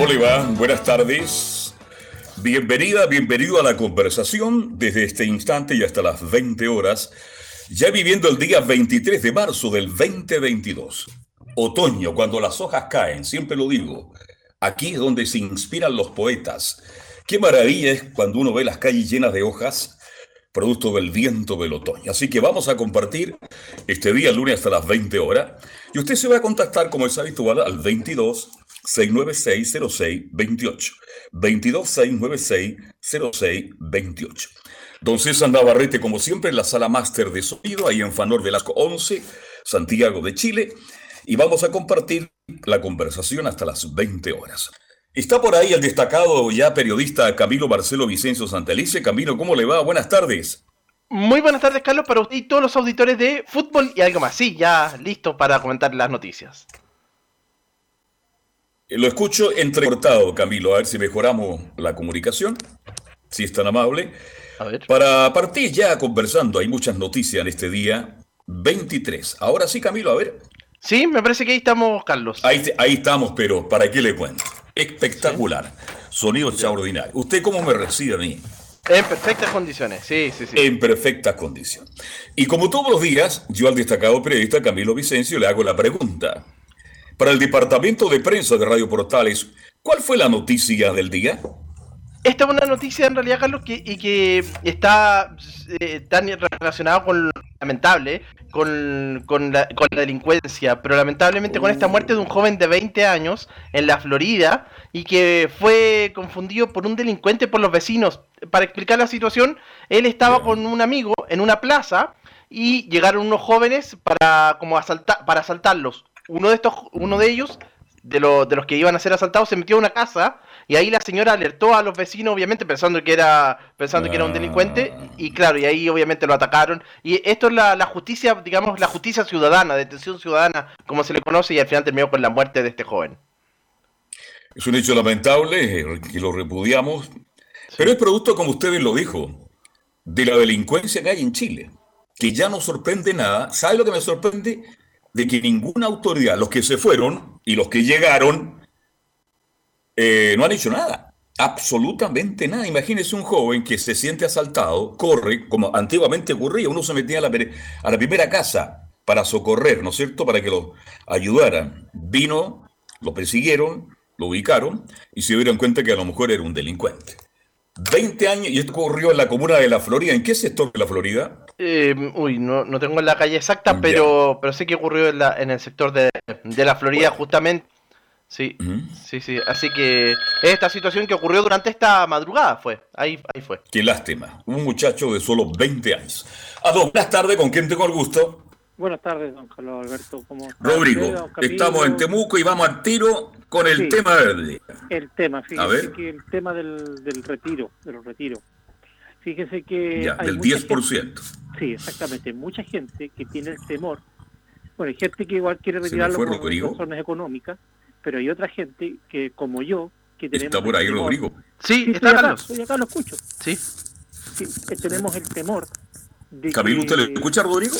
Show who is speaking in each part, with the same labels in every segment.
Speaker 1: ¿Cómo? Buenas tardes. Bienvenida, bienvenido a la conversación desde este instante y hasta las 20 horas, ya viviendo el día 23 de marzo del 2022. Otoño, cuando las hojas caen, siempre lo digo, aquí es donde se inspiran los poetas. Qué maravilla es cuando uno ve las calles llenas de hojas, producto del viento del otoño. Así que vamos a compartir este día, lunes hasta las 20 horas, y usted se va a contactar, como es habitual, al 22 696-0628. 22-696-0628. Don César Navarrete, como siempre, en la sala máster de sonido, ahí en Fanor Velasco 11, Santiago de Chile. Y vamos a compartir la conversación hasta las 20 horas. Está por ahí el destacado ya periodista Camilo Marcelo Vicencio Santelice. Camilo, ¿cómo le va? Buenas tardes.
Speaker 2: Muy buenas tardes, Carlos, para usted y todos los auditores de fútbol y algo más. Sí, ya listo para comentar las noticias.
Speaker 1: Lo escucho entrecortado, Camilo, a ver si mejoramos la comunicación, si es tan amable. A ver. Para partir ya conversando, hay muchas noticias en este día 23. Ahora sí, Camilo, a ver.
Speaker 2: Sí, me parece que ahí estamos, Carlos.
Speaker 1: Ahí, ahí estamos, pero ¿para qué le cuento? Espectacular. Sonido extraordinario. ¿Usted cómo me recibe a mí?
Speaker 2: En perfectas condiciones, sí, sí, sí.
Speaker 1: En perfectas condiciones. Y como todos los días, yo al destacado periodista Camilo Vicencio le hago la pregunta. Para el departamento de prensa de Radio Portales, ¿cuál fue la noticia del día?
Speaker 2: Esta es una noticia en realidad, Carlos, que, y que está eh, tan relacionada con lo lamentable, con, la, delincuencia, pero lamentablemente con esta muerte de un joven de 20 años en la Florida y que fue confundido por un delincuente por los vecinos. Para explicar la situación, él estaba con un amigo en una plaza y llegaron unos jóvenes para como asaltar, para asaltarlos uno de estos, uno de ellos, de, de los que iban a ser asaltados, se metió a una casa y ahí la señora alertó a los vecinos, obviamente pensando que era, pensando que era un delincuente, y claro, y ahí obviamente lo atacaron. Y esto es la, justicia, digamos, la justicia ciudadana, detención ciudadana, como se le conoce, y al final terminó con la muerte de este joven.
Speaker 1: Es un hecho lamentable, que lo repudiamos, pero es producto, como ustedes lo dijo, de la delincuencia que hay en Chile, que ya no sorprende nada. ¿Sabe lo que me sorprende? de que ninguna autoridad, los que se fueron y los que llegaron, eh, no han hecho nada. Absolutamente nada. Imagínese un joven que se siente asaltado, corre, como antiguamente ocurría, uno se metía a la, a la primera casa para socorrer, ¿no es cierto?, para que lo ayudaran. Vino, lo persiguieron, lo ubicaron y se dieron cuenta que a lo mejor era un delincuente. 20 años, y esto ocurrió en la comuna de La Florida. ¿En qué sector de La Florida?
Speaker 2: Eh, uy, no, no tengo la calle exacta, pero, pero sé que ocurrió en, la, en el sector de, La Florida, justamente. Sí, sí, sí. Así que esta situación que ocurrió durante esta madrugada fue. Ahí, ahí fue.
Speaker 1: Qué lástima. Un muchacho de solo 20 años. A dos, buenas tardes, ¿con quién tengo el gusto?
Speaker 3: Buenas tardes, don Carlos Alberto. ¿cómo
Speaker 1: Rodrigo, estamos en Temuco y vamos al tiro con el tema verde.
Speaker 3: El tema, fíjese que el tema del, del retiro, de los retiros. Fíjese que...
Speaker 1: Ya, del 10%.
Speaker 3: sí, exactamente. Mucha gente que tiene el temor. Bueno, hay gente que igual quiere retirarlo por razones económicas, pero hay otra gente que, como yo, que tenemos...
Speaker 1: ¿Está por ahí, Rodrigo?
Speaker 2: Sí, está acá,
Speaker 3: estoy acá, lo escucho.
Speaker 2: Sí.
Speaker 3: sí que tenemos el temor
Speaker 1: de Camilo, ¿usted le escucha, Rodrigo?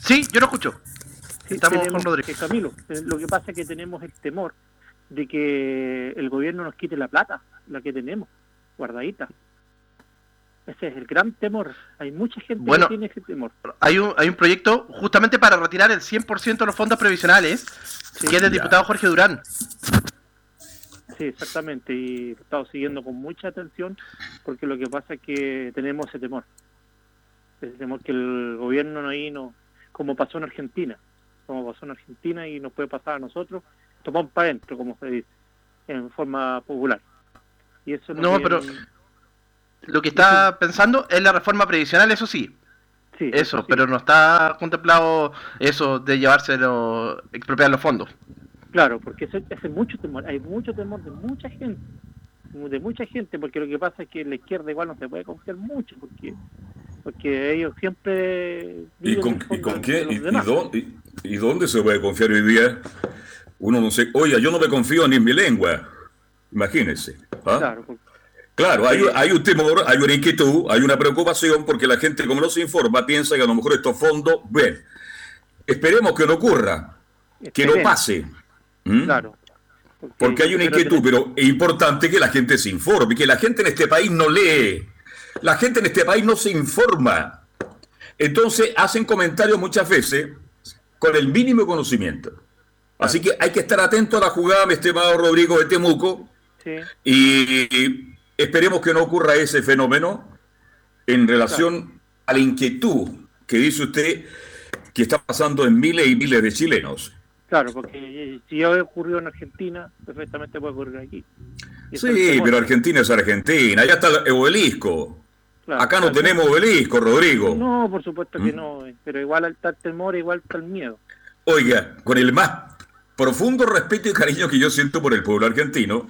Speaker 2: Sí, yo lo escucho. Estamos con Rodrigo.
Speaker 3: Camilo, eh, lo que pasa es que tenemos el temor de que el gobierno nos quite la plata, la que tenemos, guardadita. Ese es el gran temor. Hay mucha gente que tiene ese temor.
Speaker 2: Hay un, hay un proyecto justamente para retirar el 100% de los fondos previsionales, que es del diputado Jorge Durán.
Speaker 3: Sí, exactamente. Y lo he estado siguiendo con mucha atención porque lo que pasa es que tenemos ese temor. Ese temor que el gobierno ahí no como pasó en Argentina, como pasó en Argentina y nos puede pasar a nosotros, tomamos para adentro, como se dice, en forma popular.
Speaker 2: Y eso no, pero lo que está pensando es la reforma previsional, eso sí. Sí, eso, pero no está contemplado eso de llevárselo, expropiar los fondos.
Speaker 4: Claro, porque ese, hace mucho temor, hay mucho temor de mucha gente, de mucha gente, porque lo que pasa es que en la izquierda igual no se puede confiar mucho, porque porque ellos siempre...
Speaker 1: ¿Y con, ¿y con qué? ¿Y, dónde, se puede confiar hoy día? Uno no sé, oye, yo no me confío ni en mi lengua, imagínense. ¿ah? Claro, Claro, hay, hay, un temor, hay una inquietud, hay una preocupación porque la gente, como no se informa, piensa que a lo mejor estos fondos, ven, esperemos que no ocurra, que no pase. Claro. Porque, hay una inquietud, pero es importante que la gente se informe, que la gente en este país no lee, la gente en este país no se informa. Entonces hacen comentarios muchas veces con el mínimo conocimiento. Así que hay que estar atento a la jugada, mi estimado Rodrigo de Temuco. Y esperemos que no ocurra ese fenómeno en relación a la inquietud que dice usted que está pasando en miles y miles de chilenos.
Speaker 4: Claro, porque eh, si ya ocurrió en Argentina, perfectamente puede ocurrir aquí.
Speaker 1: sí, pero Argentina es Argentina, allá está el obelisco. Acá no tenemos obelisco, Rodrigo.
Speaker 4: No, por supuesto que ¿Mm? no, pero igual está el temor, igual está el miedo.
Speaker 1: Oiga, con el más profundo respeto y cariño que yo siento por el pueblo argentino,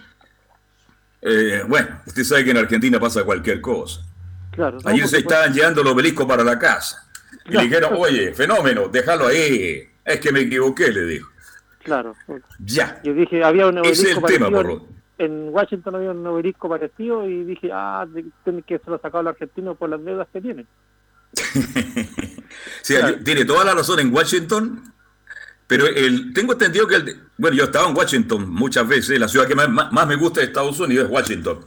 Speaker 1: eh, bueno, usted sabe que en Argentina pasa cualquier cosa. Claro, Ayer se estaban llevando el obelisco para la casa. Y le dijeron, oye, fenómeno, déjalo ahí. Es que me equivoqué, le dijo.
Speaker 4: Claro.
Speaker 1: Ya.
Speaker 4: Yo dije, había un obelisco es el tema, por En Washington había un obelisco parecido y dije, ah, tiene que se lo sacado los argentinos por las deudas que tienen.
Speaker 1: sí, tiene toda la razón en Washington, pero el, tengo entendido que, el, bueno, yo estaba en Washington muchas veces, la ciudad que más, más me gusta de Estados Unidos es Washington.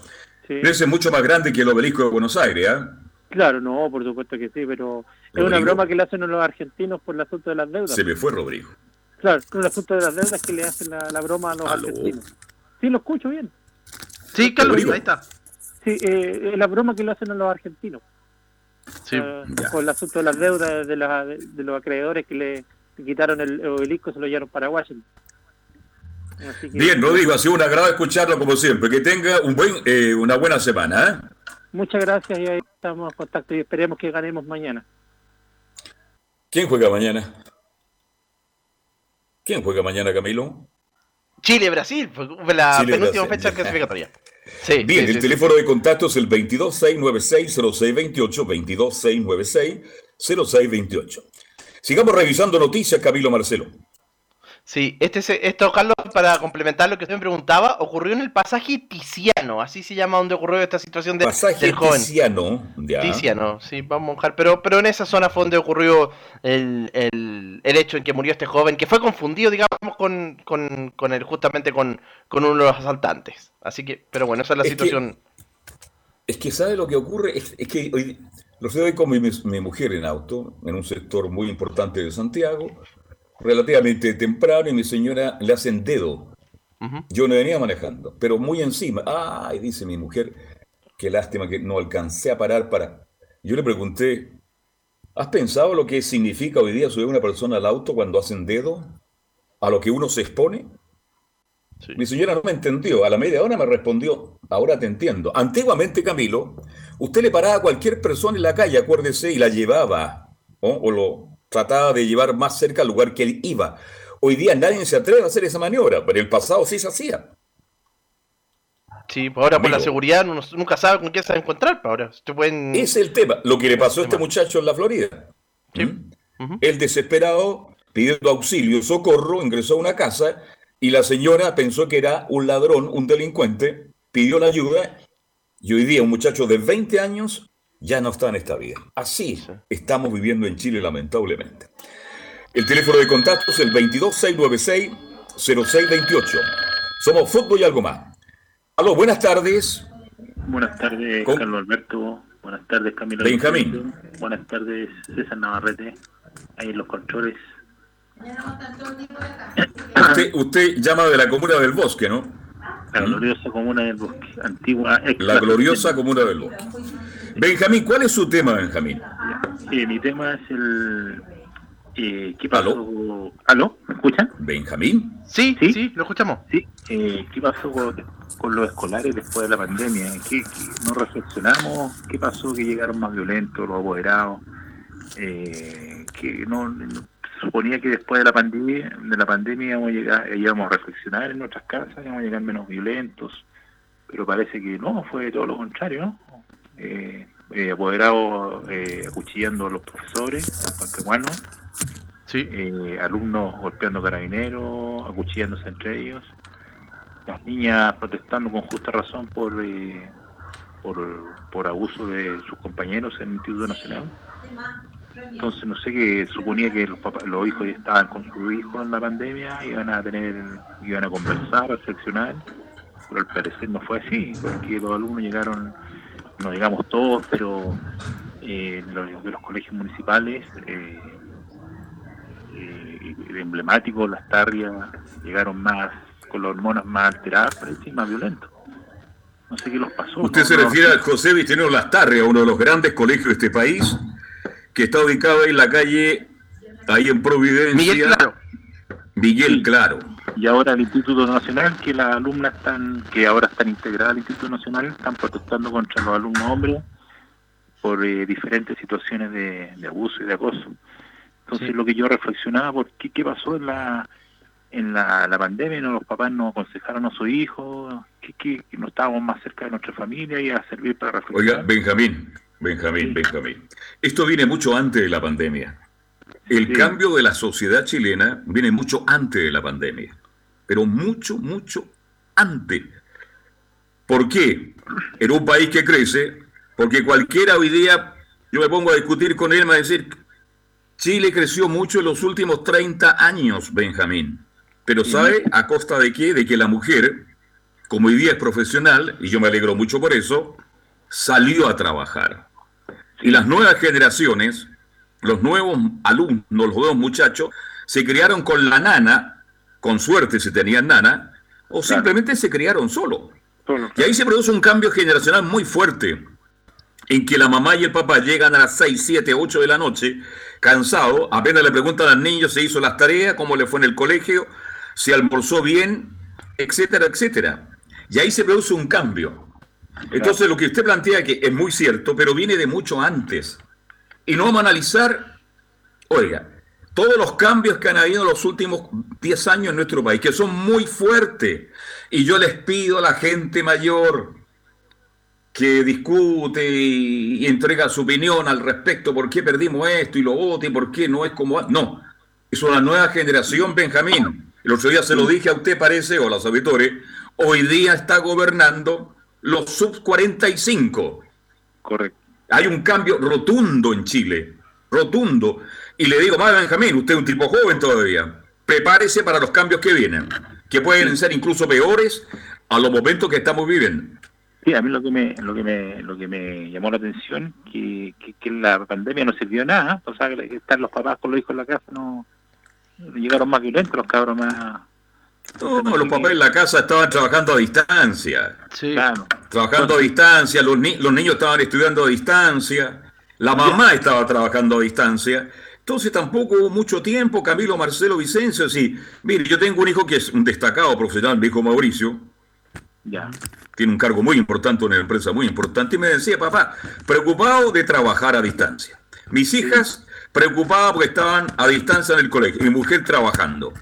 Speaker 1: Sí. Pero es mucho más grande que el obelisco de Buenos Aires, ¿ah?
Speaker 4: Claro, no, por supuesto que sí, pero es una broma que le hacen a los argentinos por el asunto de las deudas.
Speaker 1: Se me fue Rodrigo.
Speaker 4: Claro, con el asunto de las deudas que le hacen la, broma a los argentinos. Sí, lo escucho bien.
Speaker 2: Sí, Carlos, ahí está.
Speaker 4: Sí, eh, la broma que le hacen a los argentinos. Sí. Con el asunto de las deudas de, la, de, los acreedores que le quitaron el obelisco y se lo llevaron para Washington.
Speaker 1: Bien, Rodrigo, ha sido un agrado escucharlo como siempre. Que tenga un buen, eh, una buena semana. ¿eh?
Speaker 4: Muchas gracias y ahí estamos en contacto y esperemos que ganemos mañana.
Speaker 1: ¿Quién juega mañana? ¿Quién juega mañana, Camilo?
Speaker 2: Chile-Brasil, la penúltima fecha clasificatoria.
Speaker 1: Sí, Bien, el teléfono de contacto es el 22696-0628, 22696-0628. Sigamos revisando noticias, Camilo Marcelo.
Speaker 2: Sí, este, esto, Carlos, para complementar lo que usted me preguntaba, ocurrió en el pasaje Tiziano, así se llama donde ocurrió esta situación de,
Speaker 1: pasaje
Speaker 2: del joven.
Speaker 1: Tiziano,
Speaker 2: Tiziano, sí, vamos a mojar, pero, pero en esa zona fue donde ocurrió el, el, el, hecho en que murió este joven, que fue confundido, digamos, con, con, con el, justamente con, con, uno de los asaltantes. Así que, pero bueno, esa es la situación.
Speaker 1: es que, ¿sabe lo que ocurre? Es, que hoy, lo sé hoy con mi, mi mujer en auto, en un sector muy importante de Santiago, relativamente temprano y mi señora le hacen dedo. Yo no venía manejando, pero muy encima. Ay, dice mi mujer, qué lástima que no alcancé a parar para... Yo le pregunté, ¿has pensado lo que significa hoy día subir una persona al auto cuando hacen dedo? ¿A lo que uno se expone? Mi señora no me entendió. A la media hora me respondió, ahora te entiendo. Antiguamente, Camilo, usted le paraba a cualquier persona en la calle, acuérdese, y la llevaba, o lo trataba de llevar más cerca al lugar que él iba. Hoy día nadie se atreve a hacer esa maniobra, pero en el pasado sí se hacía.
Speaker 2: Sí, pues ahora por la seguridad uno nunca sabe con quién se va a encontrar. Pues ahora
Speaker 1: Es el tema, lo que le pasó a este muchacho en la Florida. ¿Mm? El desesperado, pidiendo auxilio, socorro, ingresó a una casa y la señora pensó que era un ladrón, un delincuente, pidió la ayuda y hoy día un muchacho de 20 años ya no está en esta vida. Así estamos viviendo en Chile, lamentablemente. El teléfono de contacto es el 22696-0628. Somos fútbol y algo más. Aló, buenas tardes.
Speaker 5: Buenas tardes, Carlos Alberto. Buenas tardes, Camilo.
Speaker 1: Benjamín.
Speaker 5: Buenas tardes, César Navarrete. Ahí en los controles.
Speaker 1: Usted, usted llama de la comuna del bosque, ¿no?
Speaker 5: La gloriosa comuna del bosque, antigua.
Speaker 1: La gloriosa comuna del bosque. Benjamín, ¿cuál es su tema, Benjamín?
Speaker 5: Eh, mi tema es el... Eh, ¿Qué pasó? ¿Aló? ¿Me escuchan?
Speaker 1: ¿Benjamín?
Speaker 2: Sí, sí, lo escuchamos.
Speaker 5: Sí, eh, ¿qué pasó con, los escolares después de la pandemia? ¿Qué, no reflexionamos? ¿Qué pasó que llegaron más violentos, los apoderados? eh, que no, suponía que después de la pandemia, de la pandemia íbamos a llegar, íbamos a reflexionar en nuestras casas, íbamos a llegar menos violentos, pero parece que no, fue todo lo contrario, ¿no? Eh, eh, apoderados eh, acuchillando a los profesores, peruanos,
Speaker 2: Sí.
Speaker 5: eh, alumnos golpeando carabineros, acuchillándose entre ellos, las niñas protestando con justa razón por, eh, por, por abuso de sus compañeros en el Instituto Nacional. Entonces no sé que suponía que los, papás, los hijos ya estaban con su hijo en la pandemia, iban a tener, iban a conversar, a reflexionar, pero al parecer no fue así, porque los alumnos llegaron, no digamos todos, pero eh, de, los, de los colegios municipales, eh, eh, emblemáticos, las tarrias, llegaron más, con las hormonas más alteradas, pero sí, más violentos. No sé qué los pasó.
Speaker 1: Usted
Speaker 5: no-
Speaker 1: se
Speaker 5: no-
Speaker 1: refiere a José Victorino Lastarria, uno de los grandes colegios de este país, que está ubicado ahí en la calle, ahí en Providencia.
Speaker 2: Miguel, claro.
Speaker 1: Miguel
Speaker 5: Sí.
Speaker 1: Claro.
Speaker 5: y ahora el Instituto Nacional, que las alumnas están, que ahora están integradas al Instituto Nacional, están protestando contra los alumnos hombres por eh, diferentes situaciones de, de abuso y de acoso. Entonces
Speaker 2: Sí.
Speaker 5: lo que yo reflexionaba, ¿por qué, qué pasó en la en la, la pandemia? ¿No los papás no aconsejaron a sus hijos? ¿Qué, qué- que no estábamos más cerca de nuestra familia y a servir para
Speaker 1: Oiga,
Speaker 5: reflexionar?
Speaker 1: Benjamín, Benjamín, Benjamín. Esto viene mucho antes de la pandemia. El
Speaker 5: Sí.
Speaker 1: cambio de la sociedad chilena viene mucho antes de la pandemia. Pero mucho, mucho antes. ¿Por qué? En un país que crece, porque cualquiera hoy día, yo me pongo a discutir con él, me va a decir, Chile creció mucho en los últimos 30 años, Benjamín. Pero ¿sabe a costa de qué? De que la mujer, como hoy día es profesional, y yo me alegro mucho por eso, salió a trabajar. Y las nuevas generaciones, los nuevos alumnos, los nuevos muchachos, se criaron con la nana, con suerte si tenían nana, o simplemente se criaron solos.
Speaker 5: Solo.
Speaker 1: Y ahí se produce un cambio generacional muy fuerte, en que la mamá y el papá llegan a las 6, 7, 8 de la noche, cansados, apenas le preguntan al niño si hizo las tareas, cómo le fue en el colegio, si almorzó bien, etcétera, etcétera. Y ahí se produce un cambio. Entonces lo que usted plantea que es muy cierto, pero viene de mucho antes. Y no vamos a analizar, oiga, todos los cambios que han habido en los últimos 10 años en nuestro país, que son muy fuertes. Y yo les pido a la gente mayor que discute y, entrega su opinión al respecto, por qué perdimos esto y lo otro y por qué no es como... No, es una nueva generación, Benjamín. El otro día se lo dije a usted, parece, o a los auditores, hoy día está gobernando los sub 45.
Speaker 5: Correcto.
Speaker 1: Hay un cambio rotundo en Chile, rotundo. Y le digo, más Benjamín, usted es un tipo joven todavía. Prepárese para los cambios que vienen, que pueden ser incluso peores a los momentos que estamos viviendo.
Speaker 5: Sí, a mí lo que me, lo que me, lo que me llamó la atención que, que, que la pandemia no sirvió nada, o sea, que están los papás con los hijos en la casa, no llegaron más violentos los cabros más.
Speaker 1: No, los papás en la casa estaban trabajando a distancia,
Speaker 2: Sí.
Speaker 5: Claro,
Speaker 1: trabajando a distancia, los, ni- los niños estaban estudiando a distancia, la mamá estaba trabajando a distancia. Entonces tampoco hubo mucho tiempo, Camilo, Marcelo, Vicencio, sí. Mire, yo tengo un hijo que es un destacado profesional, mi hijo Mauricio,
Speaker 5: ya.
Speaker 1: tiene un cargo muy importante, en una empresa muy importante, y me decía, papá, preocupado de trabajar a distancia. Mis hijas preocupadas porque estaban a distancia en el colegio, mi mujer trabajando.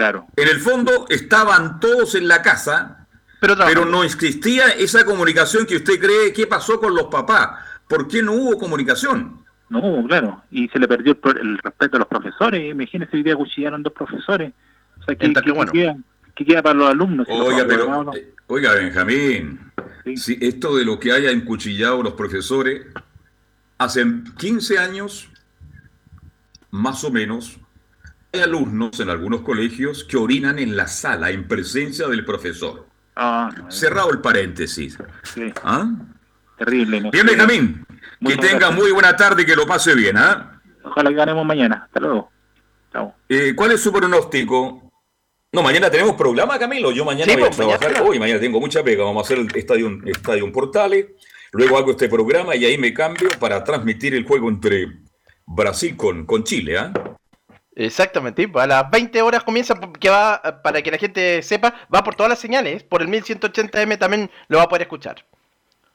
Speaker 5: Claro,
Speaker 1: En el fondo estaban todos en la casa,
Speaker 2: Pero,
Speaker 1: no existía esa comunicación que usted cree, ¿qué pasó con los papás? ¿Por qué no hubo comunicación?
Speaker 5: no, claro, y se le perdió el, respeto a los profesores, imagínese hoy día cuchillaron dos profesores, o sea, ¿qué, qué-
Speaker 2: que bueno.
Speaker 5: qué queda, qué queda para los alumnos? Si los
Speaker 1: Oiga, pero,
Speaker 5: no-
Speaker 1: eh, oiga, Benjamín,
Speaker 5: Sí.
Speaker 1: si esto de lo que haya encuchillado los profesores, hace 15 años, más o menos, hay alumnos en algunos colegios que orinan en la sala en presencia del profesor.
Speaker 5: Ah, no,
Speaker 1: Cerrado el paréntesis.
Speaker 5: sí,
Speaker 1: ¿Ah?
Speaker 5: terrible. no
Speaker 1: Bien. Benjamín, que tenga
Speaker 5: gracias.
Speaker 1: muy buena tarde y que lo pase bien. ¿ah?
Speaker 5: Ojalá que ganemos mañana. Hasta luego. Chao.
Speaker 1: Eh, ¿Cuál es su pronóstico? No, mañana tenemos programa, Camilo. Yo mañana
Speaker 2: Sí,
Speaker 1: voy a
Speaker 2: pues,
Speaker 1: trabajar.
Speaker 2: mañana.
Speaker 1: Hoy, mañana tengo mucha pega. Vamos a hacer el estadio, estadio Portales. Luego hago este programa y ahí me cambio para transmitir el juego entre Brasil con, con Chile. ¿ah?
Speaker 2: Exactamente, pues a las 20 horas comienza, que va, para que la gente sepa, va por todas las señales, por el 1180M también lo va a poder escuchar.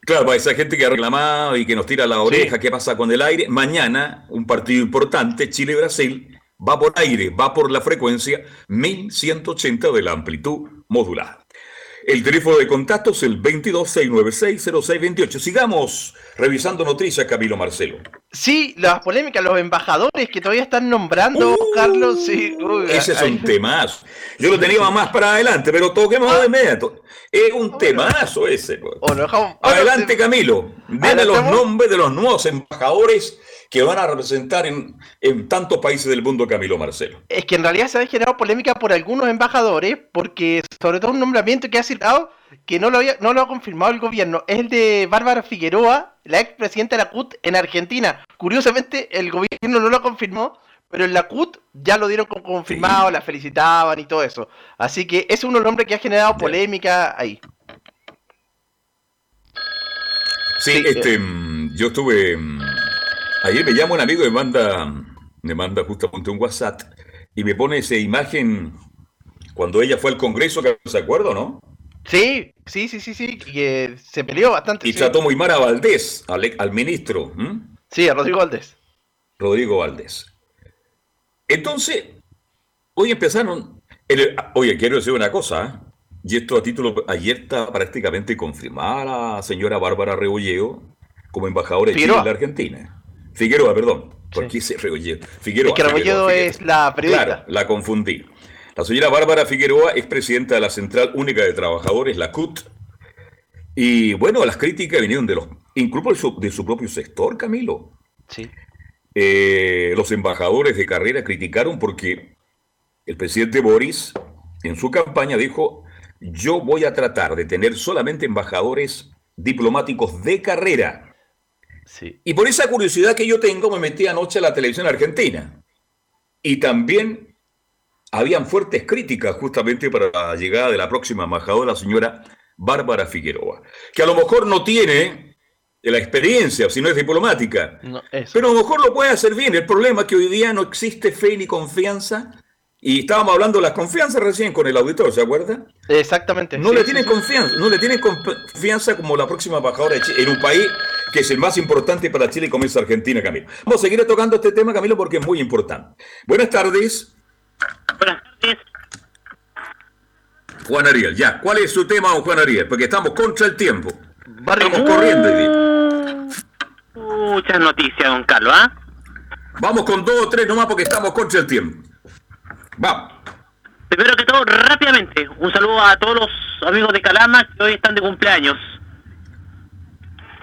Speaker 1: Claro, para esa gente que ha reclamado y que nos tira la oreja,
Speaker 2: Sí.
Speaker 1: ¿qué pasa con el aire? Mañana, un partido importante, Chile-Brasil, va por aire, va por la frecuencia 1180 de la amplitud modulada. El teléfono de contacto es el 22-696-0628. Sigamos revisando noticias, Camilo Marcelo.
Speaker 2: Sí, las polémicas, los embajadores que todavía están nombrando,
Speaker 1: Uh,
Speaker 2: Carlos. Sí, uy,
Speaker 1: Ese es un temazo. Yo lo tenía más para adelante, pero toquemos de inmediato. Es un temazo ese.
Speaker 2: O lo dejamos- bueno,
Speaker 1: Adelante, Camilo. Deme los nombres de los nuevos embajadores que van a representar en, en tantos países del mundo, Camilo Marcelo.
Speaker 2: Es que en realidad se ha generado polémica por algunos embajadores, porque sobre todo un nombramiento que ha citado que no lo, había, no lo ha confirmado el gobierno, es el de Bárbara Figueroa, la expresidenta de la CUT en Argentina. Curiosamente, el gobierno no lo confirmó, pero en la CUT ya lo dieron como confirmado,
Speaker 1: Sí.
Speaker 2: la felicitaban y todo eso. Así que es uno de los nombres que ha generado polémica ahí.
Speaker 1: Sí,
Speaker 2: Sí,
Speaker 1: este, mm, yo estuve. Ayer me llama un amigo y me manda, me manda justamente un WhatsApp y me pone esa imagen cuando ella fue al Congreso, que se acuerda, ¿no?
Speaker 2: Sí, sí, sí, sí, sí, que se peleó bastante.
Speaker 1: Y
Speaker 2: sí.
Speaker 1: trató muy mal a Valdés, al, al ministro.
Speaker 2: Sí, a Rodrigo Valdés.
Speaker 1: Rodrigo Valdés. Entonces, hoy empezaron. el- oye, quiero decir una cosa, ¿eh? y esto a título. Ayer está prácticamente confirmada la señora Bárbara Rebolleo como embajadora de Chile en la Argentina. Figueroa, perdón. ¿Por qué ese Rebolledo? Figueroa.
Speaker 2: Es que Rebolledo es la periodista.
Speaker 1: Claro, la confundí. La señora Bárbara Figueroa es presidenta de la Central Única de Trabajadores, la CUT. Y bueno, las críticas vinieron de los, incluso de su, de su propio sector, Camilo.
Speaker 2: Sí.
Speaker 1: Eh, los embajadores de carrera criticaron porque el presidente Boris en su campaña dijo, yo voy a tratar de tener solamente embajadores diplomáticos de carrera.
Speaker 2: Sí.
Speaker 1: Y por esa curiosidad que yo tengo me metí anoche a la televisión argentina. Y también habían fuertes críticas justamente para la llegada de la próxima embajadora, la señora Bárbara Figueroa, que a lo mejor no tiene la experiencia, si no es diplomática,
Speaker 2: No,
Speaker 1: pero a lo mejor lo puede hacer bien. El problema es que hoy día no existe fe ni confianza. Y estábamos hablando de las confianzas recién con el auditor, ¿se acuerda?
Speaker 2: Exactamente.
Speaker 1: No
Speaker 2: sí,
Speaker 1: le
Speaker 2: sí,
Speaker 1: tienen
Speaker 2: sí.
Speaker 1: confianza, no le tienen confianza como la próxima embajadora de Chile, en un país que es el más importante para Chile como es Argentina, Camilo. Vamos a seguir tocando este tema, Camilo, porque es muy importante. Buenas tardes,
Speaker 6: Buenas tardes.
Speaker 1: Juan Ariel. Ya, ¿cuál es su tema, don Juan Ariel? Porque estamos contra el tiempo.
Speaker 2: Barrio
Speaker 1: Estamos corriendo.
Speaker 6: Muchas noticias, don Carlos, ¿ah?
Speaker 1: Vamos con dos o tres nomás porque estamos contra el tiempo. Vamos.
Speaker 6: Primero que todo, rápidamente, un saludo a todos los amigos de Calama que hoy están de cumpleaños.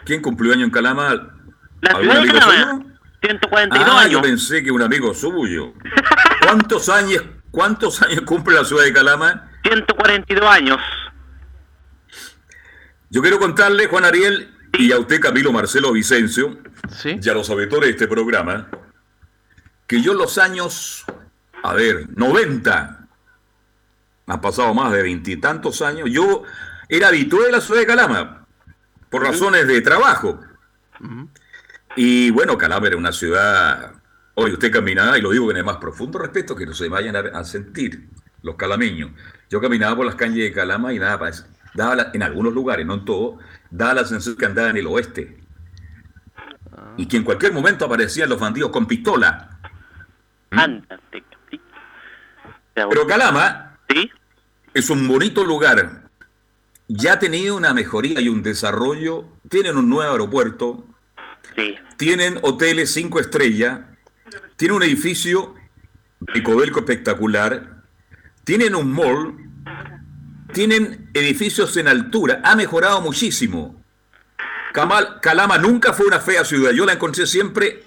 Speaker 1: ¿Quién cumplió año en Calama?
Speaker 6: La
Speaker 1: ¿Algún
Speaker 6: ciudad de Calama,
Speaker 1: suyo?
Speaker 6: 142
Speaker 1: Ah, yo
Speaker 6: años.
Speaker 1: pensé que un amigo suyo. ¿Cuántos años, cuántos años cumple la ciudad de Calama?
Speaker 6: 142 años.
Speaker 1: Yo quiero contarle, Juan Ariel, y a usted, Camilo Marcelo Vicencio,
Speaker 2: Sí.
Speaker 1: y a los auditores de este programa, que yo en los años, a ver, 90, han pasado más de veintitantos años, yo era habitué de la ciudad de Calama, por razones de trabajo. Y bueno, Calama era una ciudad, hoy usted caminaba, y lo digo con el más profundo respeto, que no se vayan a, a sentir los calameños. Yo caminaba por las calles de Calama y nada, daba la- en algunos lugares, no en todo, daba la sensación que andaba en el oeste. Y que en cualquier momento aparecían los bandidos con pistola.
Speaker 6: Ya,
Speaker 1: Pero Calama
Speaker 6: ¿Sí?
Speaker 1: es un bonito lugar. Ya ha tenido una mejoría y un desarrollo. Tienen un nuevo aeropuerto,
Speaker 6: Sí.
Speaker 1: tienen hoteles cinco estrellas, tienen un edificio Ecodelco espectacular, tienen un mall, tienen edificios en altura, ha mejorado muchísimo. Camal- Calama nunca fue una fea ciudad, yo la encontré siempre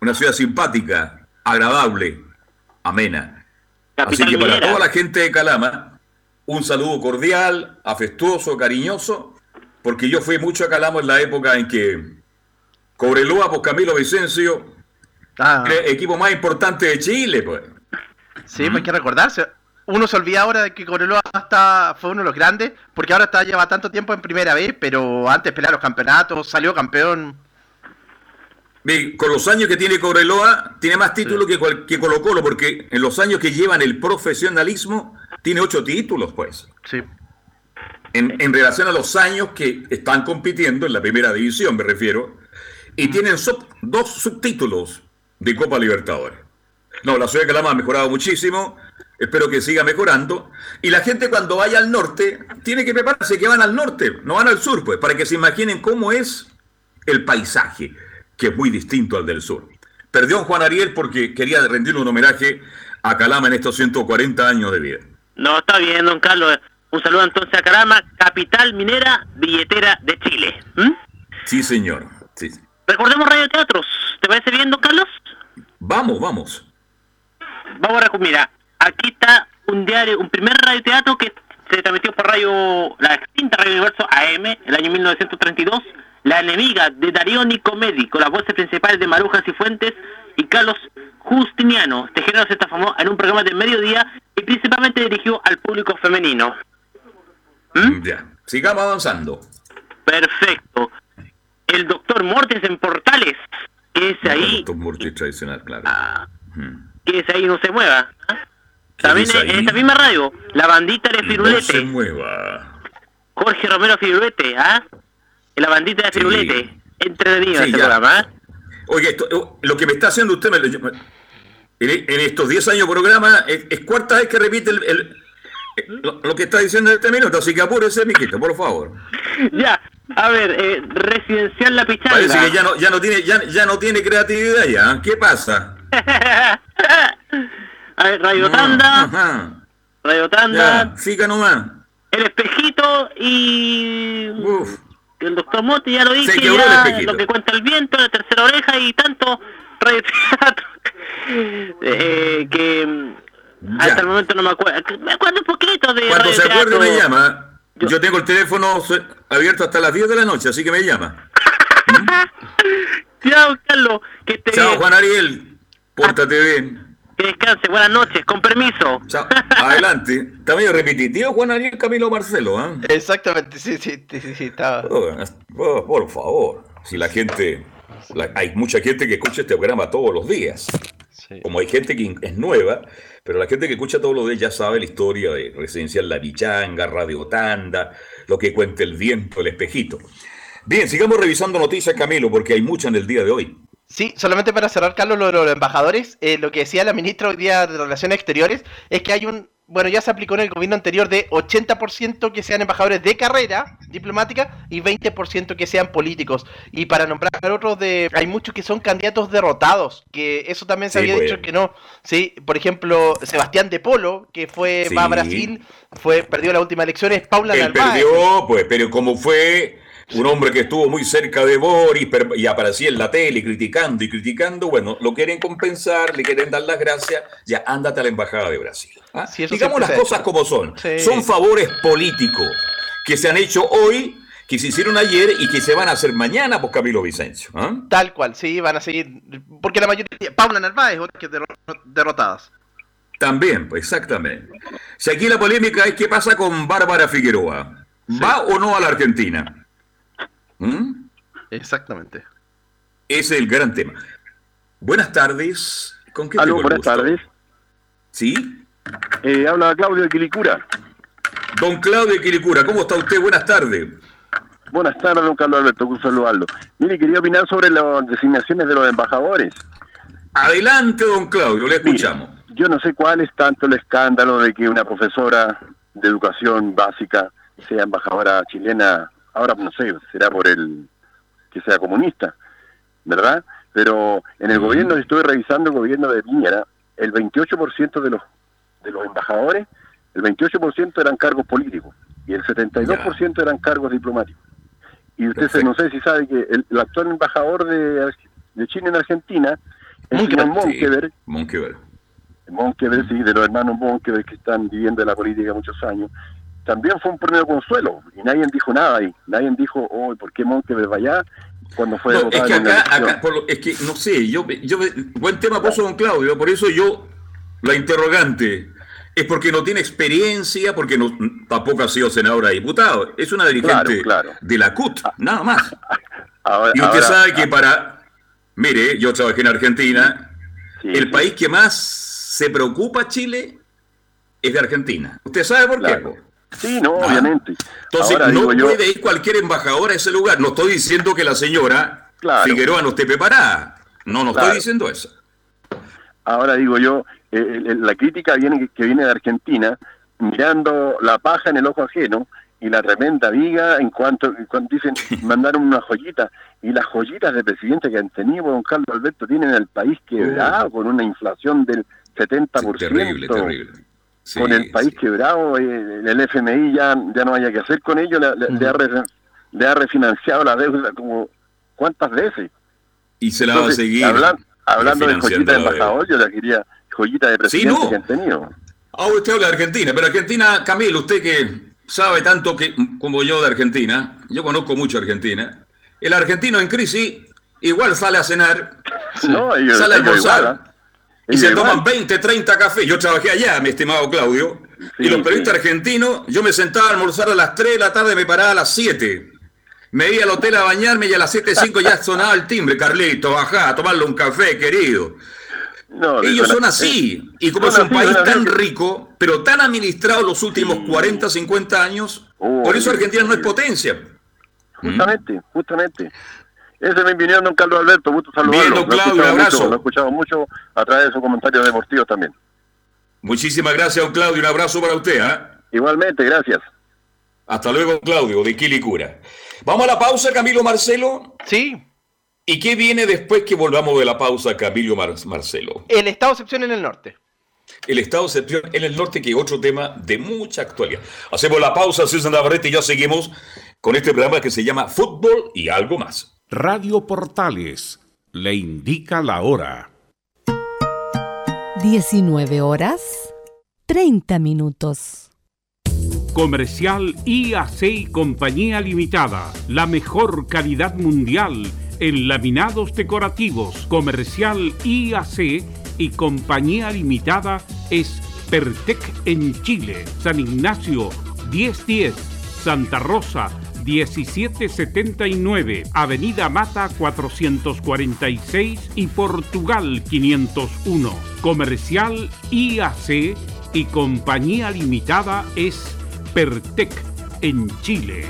Speaker 1: una ciudad simpática, agradable, amena. Así que para
Speaker 6: minera.
Speaker 1: toda la gente de Calama, un saludo cordial, afectuoso, cariñoso, porque yo fui mucho a Calama en la época en que Cobreloa, por Camilo Vicencio,
Speaker 2: Ah,
Speaker 1: el equipo más importante de Chile, pues.
Speaker 2: sí, pues hay que recordarse. Uno se olvida ahora de que Cobreloa hasta fue uno de los grandes, porque ahora está lleva tanto tiempo en primera vez, pero antes peleaba los campeonatos, salió campeón.
Speaker 1: Con los años que tiene Cobreloa, tiene más títulos que, cual- que Colo Colo, porque en los años que llevan el profesionalismo, tiene ocho títulos, pues.
Speaker 2: Sí.
Speaker 1: en, en relación a los años que están compitiendo en la primera división, me refiero, y tienen sub- dos subtítulos de Copa Libertadores. No, la ciudad de Calama ha mejorado muchísimo, espero que siga mejorando, y la gente cuando vaya al norte tiene que prepararse que van al norte, no van al sur, pues, para que se imaginen cómo es el paisaje, que es muy distinto al del sur. Perdió a Juan Ariel porque quería rendirle un homenaje a Calama en estos 140 años de vida.
Speaker 6: No, está bien, don Carlos. Un saludo entonces a Calama, capital minera, billetera de Chile. ¿Mm?
Speaker 1: Sí, señor. Sí.
Speaker 6: Recordemos radioteatros. ¿Te parece bien, don Carlos?
Speaker 1: Vamos, vamos.
Speaker 6: Vamos a mira, aquí está un diario, un primer radioteatro que se transmitió por radio, la extinta Radio Universo AM, el año 1932, La enemiga de Darío Nicomedi, con las voces principales de Marujas y Fuentes y Carlos Justiniano. Este género se transformó en un programa de mediodía y principalmente dirigió al público femenino. ¿Mm?
Speaker 1: Ya. Sigamos avanzando.
Speaker 6: Perfecto. El doctor Mortes en Portales, que es ahí,
Speaker 1: Doctor Morty tradicional, claro.
Speaker 6: ah,
Speaker 1: Mm.
Speaker 6: que es ahí no se mueva. ¿ah?
Speaker 1: ¿Qué
Speaker 6: También en
Speaker 1: ahí?
Speaker 6: esta misma radio, la bandita de
Speaker 1: No
Speaker 6: Firulete,
Speaker 1: se mueva.
Speaker 6: Jorge Romero Firulete, ¿ah? La bandita de
Speaker 1: Sí.
Speaker 6: Firulete. Entretenido
Speaker 1: Sí,
Speaker 6: este programa, ¿ah?
Speaker 1: Oye, esto- eh, lo que me está haciendo usted me lo- en, en estos 10 años de programa es, es cuarta vez que repite el, el- eh, lo, lo que está diciendo en este minuto, así que apúrese, mijito, por favor.
Speaker 6: Ya, a ver, eh, Residencial La Pichanga.
Speaker 1: Parece que ya no, ya no tiene, ya, ya no tiene creatividad ya. ¿Qué pasa?
Speaker 6: a ver, Radio Tanda. Radio Tanda,
Speaker 1: Ya, siga nomás.
Speaker 6: El Espejito y...
Speaker 1: Uf.
Speaker 6: El doctor Motti, ya lo dije, ya, lo que cuenta el viento, la tercera oreja y tanto radioteatro eh, que mm,
Speaker 1: Ya.
Speaker 6: hasta el momento no me acuerdo. Me acuerdo un poquito de
Speaker 1: Cuando se acuerde me llama.
Speaker 6: Yo-
Speaker 1: Yo tengo el teléfono abierto hasta las 10 de la noche, así que me llama.
Speaker 6: Chao, Carlos, que te
Speaker 1: Chao, Juan Ariel. Pórtate bien.
Speaker 6: Que descanse, buenas noches, con permiso.
Speaker 1: Chao. Adelante. Está medio repetitivo, Juan Ariel Camilo Marcelo, ¿ah?
Speaker 2: Exactamente, sí, sí, sí, sí, sí, estaba.
Speaker 1: Oh, oh, por favor. Si la gente. la- hay mucha gente que escucha este programa todos los días.
Speaker 2: Sí.
Speaker 1: Como hay gente que es nueva, pero la gente que escucha todos los días ya sabe la historia de Residencial La Vichanga, Radio Tanda, lo que cuenta el viento, el espejito. Bien, sigamos revisando noticias, Camilo, porque hay muchas en el día de hoy.
Speaker 2: Sí, solamente para cerrar, Carlos, lo de los embajadores, eh, lo que decía la ministra hoy día de Relaciones Exteriores es que hay un, bueno, ya se aplicó en el gobierno anterior de 80% que sean embajadores de carrera diplomática y 20% que sean políticos. Y para nombrar otros de, hay muchos que son candidatos derrotados, que eso también se
Speaker 1: Sí,
Speaker 2: había
Speaker 1: pues.
Speaker 2: dicho que no. Sí, por ejemplo, Sebastián de Polo, que fue
Speaker 1: Sí.
Speaker 2: va a Brasil, fue perdió las últimas elecciones, Paula
Speaker 1: Él
Speaker 2: Narváez.
Speaker 1: perdió, pues, pero como fue un hombre que estuvo muy cerca de Boris y aparecía en la tele criticando y criticando, bueno, lo quieren compensar, le quieren dar las gracias, ya ándate a la embajada de Brasil. ¿ah?
Speaker 2: Sí,
Speaker 1: Digamos las cosas como son.
Speaker 2: Sí.
Speaker 1: Son favores políticos que se han hecho hoy, que se hicieron ayer y que se van a hacer mañana por Camilo Vicencio. ¿ah?
Speaker 2: Tal cual, sí, van a seguir, porque la mayoría, Paula Narváez, otras que derro- derrotadas.
Speaker 1: También, pues, exactamente. Si aquí la polémica es qué pasa con Bárbara Figueroa. ¿Va o no a la Argentina? ¿Mm?
Speaker 2: Exactamente.
Speaker 1: Ese es el gran tema. Buenas tardes. ¿Con qué
Speaker 7: Aló,
Speaker 1: tengo el
Speaker 7: buenas
Speaker 1: gusto?
Speaker 7: tardes.
Speaker 1: Sí.
Speaker 7: Eh, habla Claudio de Quilicura.
Speaker 1: Don Claudio Quilicura, ¿cómo está usted? Buenas tardes.
Speaker 7: Buenas tardes, don Carlos Alberto, gusto saludarlo. Mire, quería opinar sobre las designaciones de los embajadores.
Speaker 1: Adelante, don Claudio, le escuchamos.
Speaker 7: Yo no sé cuál es tanto el escándalo de que una profesora de educación básica sea embajadora chilena, ahora no sé, será por el que sea comunista, ¿verdad? Pero en el gobierno, estuve revisando el gobierno de Piñera, el 28% de los, de los embajadores, el 28% eran cargos políticos y el 72% eran cargos diplomáticos. Y usted se, no sé si sabe que el, el actual embajador de, de Chile en Argentina es Simón Monkeberg,
Speaker 1: Sí, Monkeberg.
Speaker 7: Monkeberg, sí, de los hermanos Monkeberg que están viviendo la política muchos años, también fue un premio de consuelo y nadie dijo nada ahí. Nadie dijo, oh, ¿por qué va allá? Cuando fue
Speaker 1: No, es que acá, acá por lo- es que no sé, yo, yo buen tema puso don Claudio, por eso yo la interrogante es porque no tiene experiencia, porque no, tampoco ha sido senadora diputado, es una dirigente
Speaker 7: Claro, claro.
Speaker 1: de la CUT, nada más.
Speaker 7: Ahora-
Speaker 1: Y usted
Speaker 7: ahora-
Speaker 1: sabe que para, mire, yo trabajé en Argentina,
Speaker 7: sí,
Speaker 1: el
Speaker 7: sí.
Speaker 1: país que más se preocupa Chile es de Argentina. ¿Usted sabe por qué?
Speaker 7: Claro.
Speaker 1: po?
Speaker 7: Sí, no, obviamente.
Speaker 1: Entonces, no puede ir cualquier embajador a ese lugar. No estoy diciendo que la señora Figueroa no esté preparada. No, no estoy diciendo eso.
Speaker 7: Ahora digo yo, eh, la crítica viene que viene de Argentina, mirando la paja en el ojo ajeno y la tremenda viga en cuanto, dicen mandaron una joyita y las joyitas de presidente que han tenido don Carlos Alberto tienen el país quebrado con una inflación del 70%. terrible, terrible. Con el país quebrado, eh, el FMI ya, ya no haya que hacer con ello, le, ha, refinanciado la deuda como cuántas veces.
Speaker 1: Y se la va a seguir.
Speaker 7: hablando de joyita de embajador, yo la quería joyita de presidente que han tenido.
Speaker 1: Ahora usted habla de Argentina, pero Argentina, Camilo, usted que sabe tanto que, como yo de Argentina, yo conozco mucho Argentina, el argentino en crisis igual sale a cenar, sale a almorzar, y se toman 20, 30 cafés. Yo trabajé allá, mi estimado Claudio, y los periodistas argentinos, yo me sentaba a almorzar a las 3 de la tarde, me paraba a las 7. Me iba al hotel a bañarme y a las 7.05 ya sonaba el timbre, Carlito, bajá, a tomarle un café, querido. Ellos son así. Y como es un país tan rico, pero tan administrado los últimos 40, 50 años, oh, por eso Argentina no es potencia.
Speaker 7: Justamente, justamente. Ese es mi opinión, don Carlos Alberto. Gusto saludarlo.
Speaker 1: Bien, Claudio, un abrazo.
Speaker 7: lo he escuchado mucho a través de sus comentarios deportivos también.
Speaker 1: Muchísimas gracias, don Claudio. Un abrazo para usted. ¿eh?
Speaker 7: Igualmente, gracias.
Speaker 1: Hasta luego, Claudio, de Quilicura. Vamos a la pausa, Camilo Marcelo.
Speaker 2: Sí.
Speaker 1: ¿Y qué viene después que volvamos de la pausa, Camilo Marcelo?
Speaker 2: El estado de excepción en el norte.
Speaker 1: El estado de excepción en el norte, que es otro tema de mucha actualidad. Hacemos la pausa, Susan Navarrete, y ya seguimos con este programa que se llama Fútbol y algo más.
Speaker 8: Radio Portales le indica la hora.
Speaker 9: 19 horas 30 minutos.
Speaker 8: Comercial IAC y Compañía Limitada, la mejor calidad mundial en laminados decorativos, comercial IAC y compañía limitada es Pertec en Chile, San Ignacio 1010, Santa Rosa 1779, Avenida Mata 446 y Portugal 501. Comercial IAC y compañía limitada es Pertec en Chile.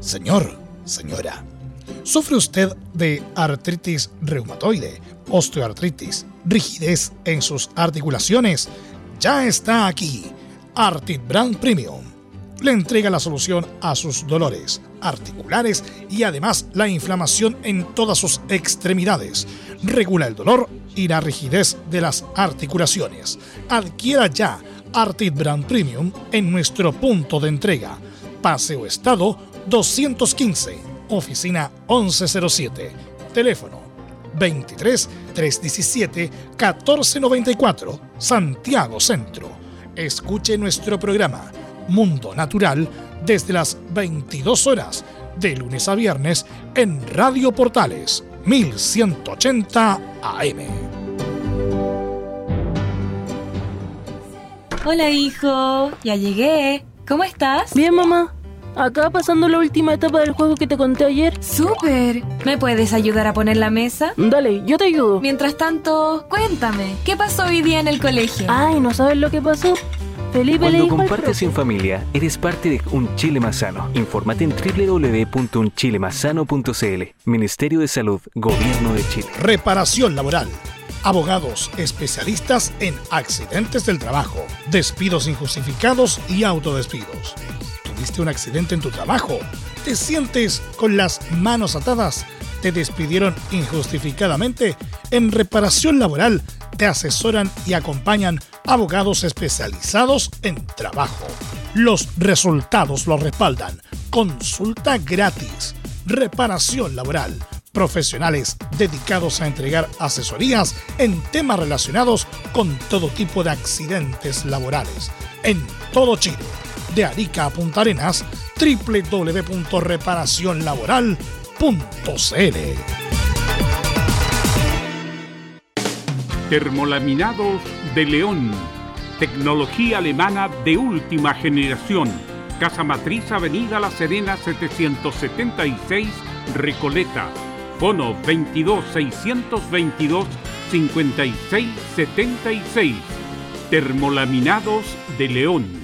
Speaker 10: Señor, señora, ¿sufre usted de artritis reumatoide, osteoartritis, rigidez en sus articulaciones? Ya está aquí. Artit Brand Premium. Le entrega la solución a sus dolores articulares y además la inflamación en todas sus extremidades. Regula el dolor y la rigidez de las articulaciones. Adquiera ya Artit Brand Premium en nuestro punto de entrega. Paseo Estado 215, oficina 1107, teléfono 23 317 1494, Santiago Centro. Escuche nuestro programa Mundo Natural desde las 22 horas de lunes a viernes en Radio Portales 1180 AM.
Speaker 11: Hola hijo, ya llegué. ¿Cómo estás?
Speaker 12: Bien mamá. Acá pasando la última etapa del juego que te conté ayer.
Speaker 11: ¡Súper! ¿Me puedes ayudar a poner la mesa?
Speaker 12: Dale, yo te ayudo.
Speaker 11: Mientras tanto, cuéntame, ¿qué pasó hoy día en el colegio?
Speaker 12: Ay, ¿no sabes lo que pasó?
Speaker 13: Felipe Cuando compartes en familia, eres parte de Un Chile Más Sano. Infórmate en www.unchilemasano.cl. Ministerio de Salud, Gobierno de Chile.
Speaker 10: Reparación laboral. Abogados especialistas en accidentes del trabajo, despidos injustificados y autodespidos un accidente en tu trabajo, te sientes con las manos atadas, te despidieron injustificadamente, en reparación laboral te asesoran y acompañan abogados especializados en trabajo. Los resultados lo respaldan. Consulta gratis. Reparación laboral. Profesionales dedicados a entregar asesorías en temas relacionados con todo tipo de accidentes laborales. En todo Chile de Arica a Punta Arenas, www.reparacionlaboral.cl.
Speaker 8: Termolaminados de León. Tecnología alemana de última generación. Casa Matriz, Avenida La Serena 776, Recoleta Fono 22 622 5676. Termolaminados de León.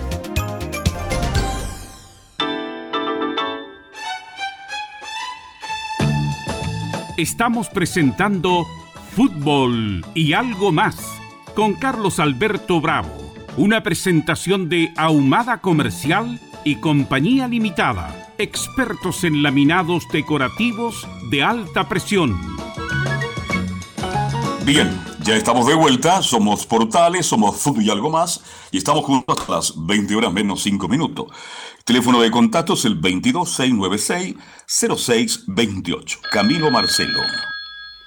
Speaker 8: Estamos presentando Fútbol y algo más con Carlos Alberto Bravo, una presentación de Ahumada Comercial y Compañía Limitada, expertos en laminados decorativos de alta presión.
Speaker 1: Bien, ya estamos de vuelta, somos Portales, somos Fútbol y algo más, y estamos juntos hasta las 20 horas menos 5 minutos. Teléfono de contacto es el 22696-0628. Camilo Marcelo.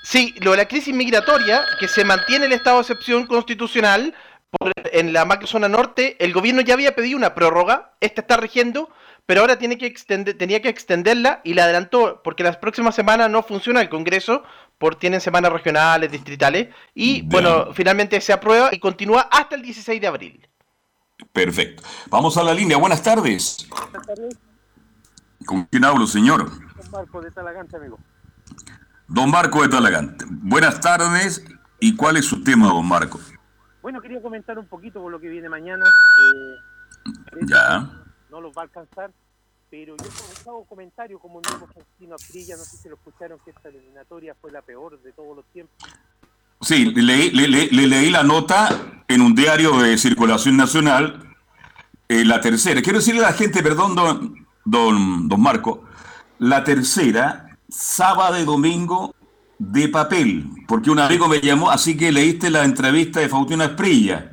Speaker 2: Sí, lo de la crisis migratoria, que se mantiene el estado de excepción constitucional por, en la macrozona norte, el gobierno ya había pedido una prórroga, esta está rigiendo, pero ahora tiene que extender, tenía que extenderla y la adelantó porque las próximas semanas no funciona el Congreso, por tienen semanas regionales, distritales, y bueno, finalmente se aprueba y continúa hasta el 16 de abril.
Speaker 1: Perfecto. Vamos a la línea. Buenas tardes. Buenas tardes. ¿Con quién hablo, señor?
Speaker 3: Don Marco de Talagante, amigo.
Speaker 1: Don Marco de Talagante. Buenas tardes. ¿Y cuál es su tema, don Marco?
Speaker 3: Bueno, quería comentar un poquito por lo que viene mañana.
Speaker 1: ya.
Speaker 3: No los va a alcanzar, pero yo he un comentario como nuevo Faustino Aprilla, no sé si lo escucharon, que esta eliminatoria fue la peor de todos los tiempos.
Speaker 1: Sí, le, leí la nota en un diario de circulación nacional, eh, la tercera. Quiero decirle a la gente, perdón, don, don, don Marco, la tercera, sábado y domingo de papel, porque un amigo me llamó, así que leíste la entrevista de Faustino Esprilla.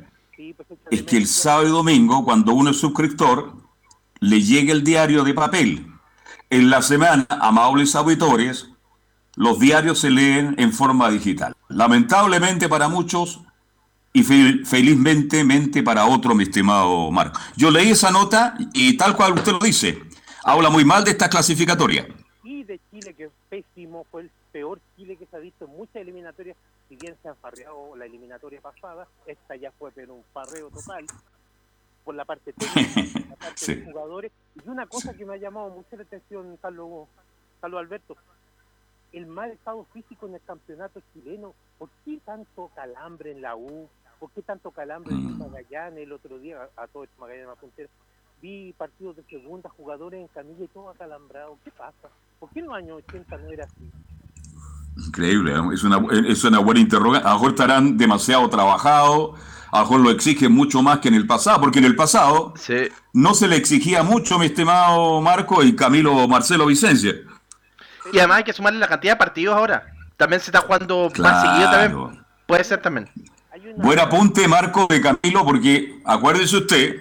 Speaker 1: es que el sábado y domingo, cuando uno es suscriptor, le llega el diario de papel. En la semana, amables auditores, los diarios se leen en forma digital. Lamentablemente para muchos y felizmente para otros, mi estimado Marco. Yo leí esa nota y tal cual usted lo dice, habla muy mal de esta clasificatoria.
Speaker 3: Y de Chile, que es pésimo, fue el peor Chile que se ha visto en muchas eliminatorias, si bien se han farreado la eliminatoria pasada, esta ya fue pero un farreo total por la parte técnica, por la parte de jugadores. Y una cosa que me ha llamado mucho la atención, Carlos, Carlos Alberto, el mal estado físico en el campeonato chileno. ¿Por qué tanto calambre en la U? ¿Por qué tanto calambre en mm. Magallanes el otro día? A, todo esto Magallanes puntera. Vi partidos de segunda, jugadores en camilla y todo acalambrado. ¿Qué pasa? ¿Por qué en los años 80 no era así?
Speaker 1: Increíble, ¿eh? es una, es una buena interrogante. A lo mejor estarán demasiado trabajados, a lo mejor lo exigen mucho más que en el pasado, porque en el pasado no se le exigía mucho, mi estimado Marco y Camilo Marcelo Vicencia.
Speaker 2: Y además hay que sumarle la cantidad de partidos ahora. También se está jugando más seguido también. Puede ser también.
Speaker 1: Buen apunte, Marco de Camilo, porque acuérdese usted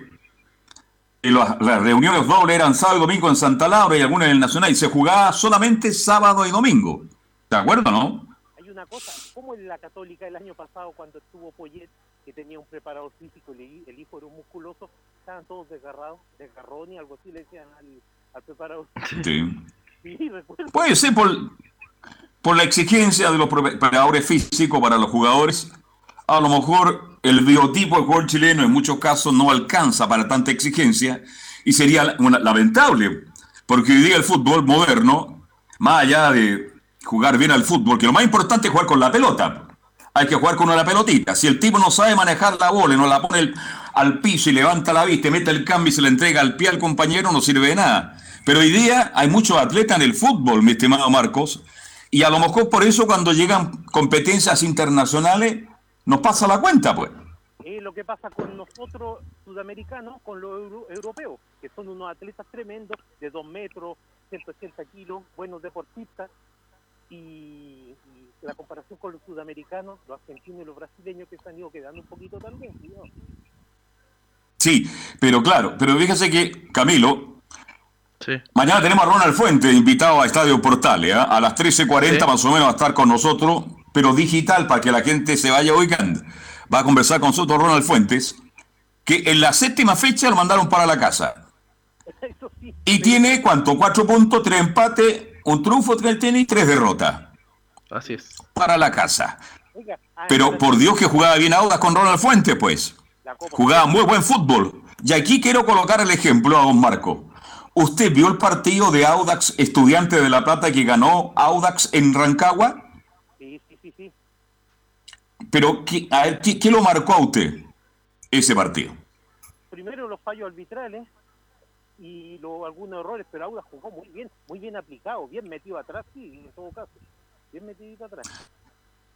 Speaker 1: que las, reuniones dobles eran sábado y domingo en Santa Laura y algunas en el Nacional, y se jugaba solamente sábado y domingo. ¿De acuerdo no?
Speaker 3: Hay una cosa, como en la Católica el año pasado, cuando estuvo Poyet, que tenía un preparador físico, y el hijo era un musculoso, estaban todos desgarrados, desgarrón y algo así le decían al, al preparador.
Speaker 1: Sí. Puede ser por, por la exigencia de los preparadores físicos para los jugadores. A lo mejor el biotipo del jugador chileno en muchos casos no alcanza para tanta exigencia y sería lamentable, porque hoy día el fútbol moderno, más allá de jugar bien al fútbol, que lo más importante es jugar con la pelota. Hay que jugar con una pelotita. Si el tipo no sabe manejar la bola y no la pone al piso y levanta la vista, mete el cambio y se la entrega al pie al compañero, no sirve de nada. Pero hoy día hay muchos atletas en el fútbol, mi estimado Marcos, y a lo mejor por eso cuando llegan competencias internacionales nos pasa la cuenta, pues.
Speaker 3: es lo que pasa con nosotros sudamericanos, con los euro- europeos, que son unos atletas tremendos, de 2 metros, 180 kilos, buenos deportistas, y, y la comparación con los sudamericanos, los argentinos y los brasileños que se han ido quedando un poquito también, cuidado.
Speaker 1: Sí, pero claro, pero fíjese que, Camilo,
Speaker 2: Sí.
Speaker 1: mañana tenemos a Ronald Fuentes invitado a Estadio Portales, ¿ah? a las 13.40 más o menos va a estar con nosotros, pero digital para que la gente se vaya ubicando. Va a conversar con nosotros Ronald Fuentes, que en la séptima fecha lo mandaron para la casa. Y tiene, ¿cuánto? Cuatro puntos, tres empates, un triunfo, tres tenis, tres derrotas.
Speaker 2: Así es.
Speaker 1: Para la casa. Pero por Dios que jugaba bien Audas con Ronald Fuentes, pues. Jugaba muy buen fútbol. Y aquí quiero colocar el ejemplo a don Marco. ¿Usted vio el partido de Audax Estudiante de La Plata que ganó Audax en Rancagua?
Speaker 3: Sí, sí, sí, sí.
Speaker 1: Pero, ¿qué, a ver, ¿qué, qué lo marcó a usted ese partido?
Speaker 3: Primero los fallos arbitrales y lo- algunos errores, pero Auda jugó muy bien, muy bien aplicado, bien metido atrás, sí, en todo caso. Bien metido atrás.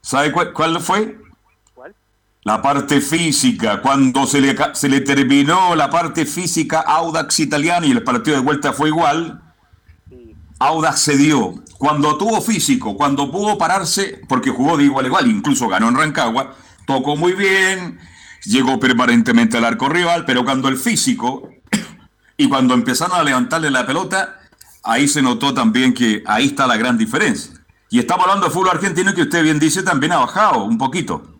Speaker 1: ¿Sabe cuál, cuál fue? La parte física, cuando se le, se le terminó la parte física Audax italiano y el partido de vuelta fue igual, Audax cedió. Cuando tuvo físico, cuando pudo pararse, porque jugó de igual a igual, incluso ganó en Rancagua, tocó muy bien, llegó permanentemente al arco rival, pero cuando el físico y cuando empezaron a levantarle la pelota, ahí se notó también que ahí está la gran diferencia. Y estamos hablando de fútbol argentino que usted bien dice también ha bajado un poquito.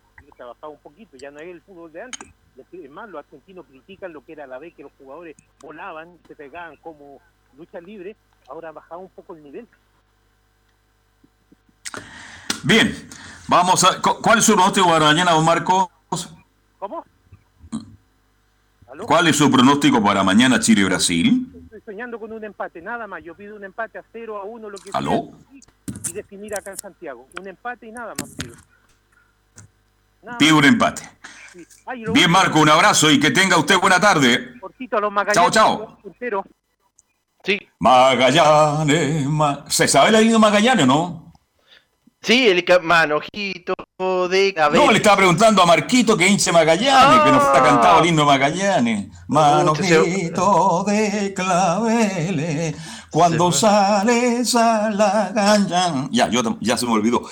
Speaker 3: Poquito, ya no es el fútbol de antes. Es más, los argentinos critican lo que era la vez que los jugadores volaban, se pegaban como lucha libre, ahora ha bajado un poco el nivel.
Speaker 1: Bien, vamos a. cu- ¿Cuál es su pronóstico para mañana, don Marcos?
Speaker 3: ¿Cómo?
Speaker 1: ¿Cuál es su pronóstico para mañana Chile-Brasil?
Speaker 3: Estoy soñando con un empate, nada más. Yo pido un empate a 0 a 1, lo que
Speaker 1: ¿Aló?
Speaker 3: sea, y definir acá en Santiago. Un empate y nada más pido.
Speaker 1: Pide un empate.
Speaker 3: Sí. Ay,
Speaker 1: Bien, Marco, un abrazo y que tenga usted buena tarde. Chao, chao.
Speaker 2: Sí.
Speaker 1: Magallanes. Ma- ¿Se sabe el himno de Magallanes o no?
Speaker 2: Sí, el manojito de cabeza.
Speaker 1: No, le estaba preguntando a Marquito que hinche Magallanes, que nos está cantado de Magallanes. Manojito de claveles, cuando sales a la caña. Ya, yo, ya se me olvidó.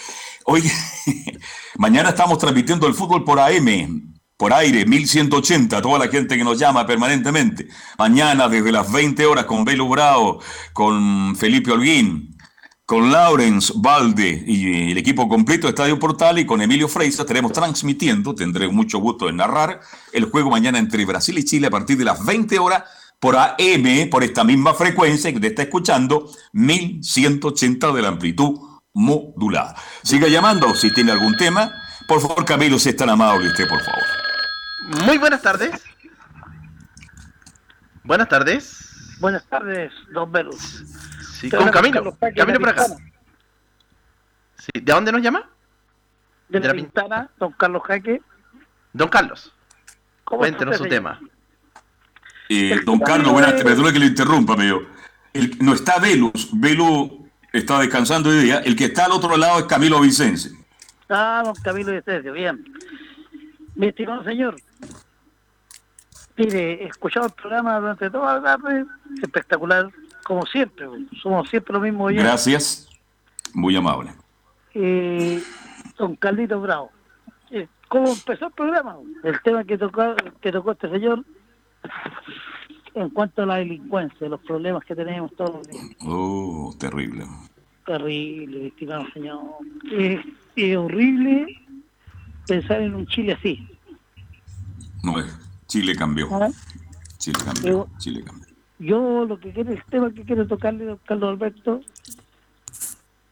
Speaker 1: Oye, mañana estamos transmitiendo el fútbol por AM, por aire, 1180, toda la gente que nos llama permanentemente. Mañana desde las 20 horas con Belo Bravo, con Felipe Holguín, con Lawrence Valde y el equipo completo de Estadio Portal y con Emilio Freisa estaremos transmitiendo, tendré mucho gusto en narrar el juego mañana entre Brasil y Chile a partir de las 20 horas por AM, por esta misma frecuencia que te está escuchando, 1180 de la amplitud modulada. Siga llamando si tiene algún tema. Por favor, Camilo, si es tan amable usted, por favor.
Speaker 2: Muy buenas tardes. Buenas tardes.
Speaker 14: Buenas tardes, don Velus.
Speaker 2: Sí, con Camilo. Camilo
Speaker 14: de
Speaker 2: por acá.
Speaker 14: Pintana.
Speaker 2: Sí, ¿De dónde nos llama?
Speaker 14: De
Speaker 2: De
Speaker 14: la
Speaker 2: la Pin-
Speaker 14: Pintana, don Carlos Jaque.
Speaker 2: Don Carlos.
Speaker 14: ¿Cómo
Speaker 2: Cuéntenos su tema.
Speaker 1: Eh, don Carlos, buenas tardes, perdone que lo interrumpa, pero el- no está Velus, Velus está descansando hoy día, el que está al otro lado es Camilo Vicense.
Speaker 14: Ah, don Camilo Sergio, bien. Mi estimado señor, mire, he escuchado el programa durante toda la tarde, espectacular, como siempre, somos siempre lo mismo oyentes.
Speaker 1: Gracias, muy amable.
Speaker 14: Eh, don Carlito Bravo, eh, ¿cómo empezó el programa? El tema que tocó, que tocó este señor en cuanto a la delincuencia, los problemas que tenemos todos los días.
Speaker 1: Oh, terrible.
Speaker 14: Terrible, estimado señor. Es, es horrible pensar en un Chile así.
Speaker 1: No es. Chile cambió.
Speaker 14: ¿ah?
Speaker 1: Chile cambió.
Speaker 14: Pero-
Speaker 1: Chile cambió.
Speaker 14: Yo lo que quiero, el tema que quiero tocarle, don Carlos Alberto,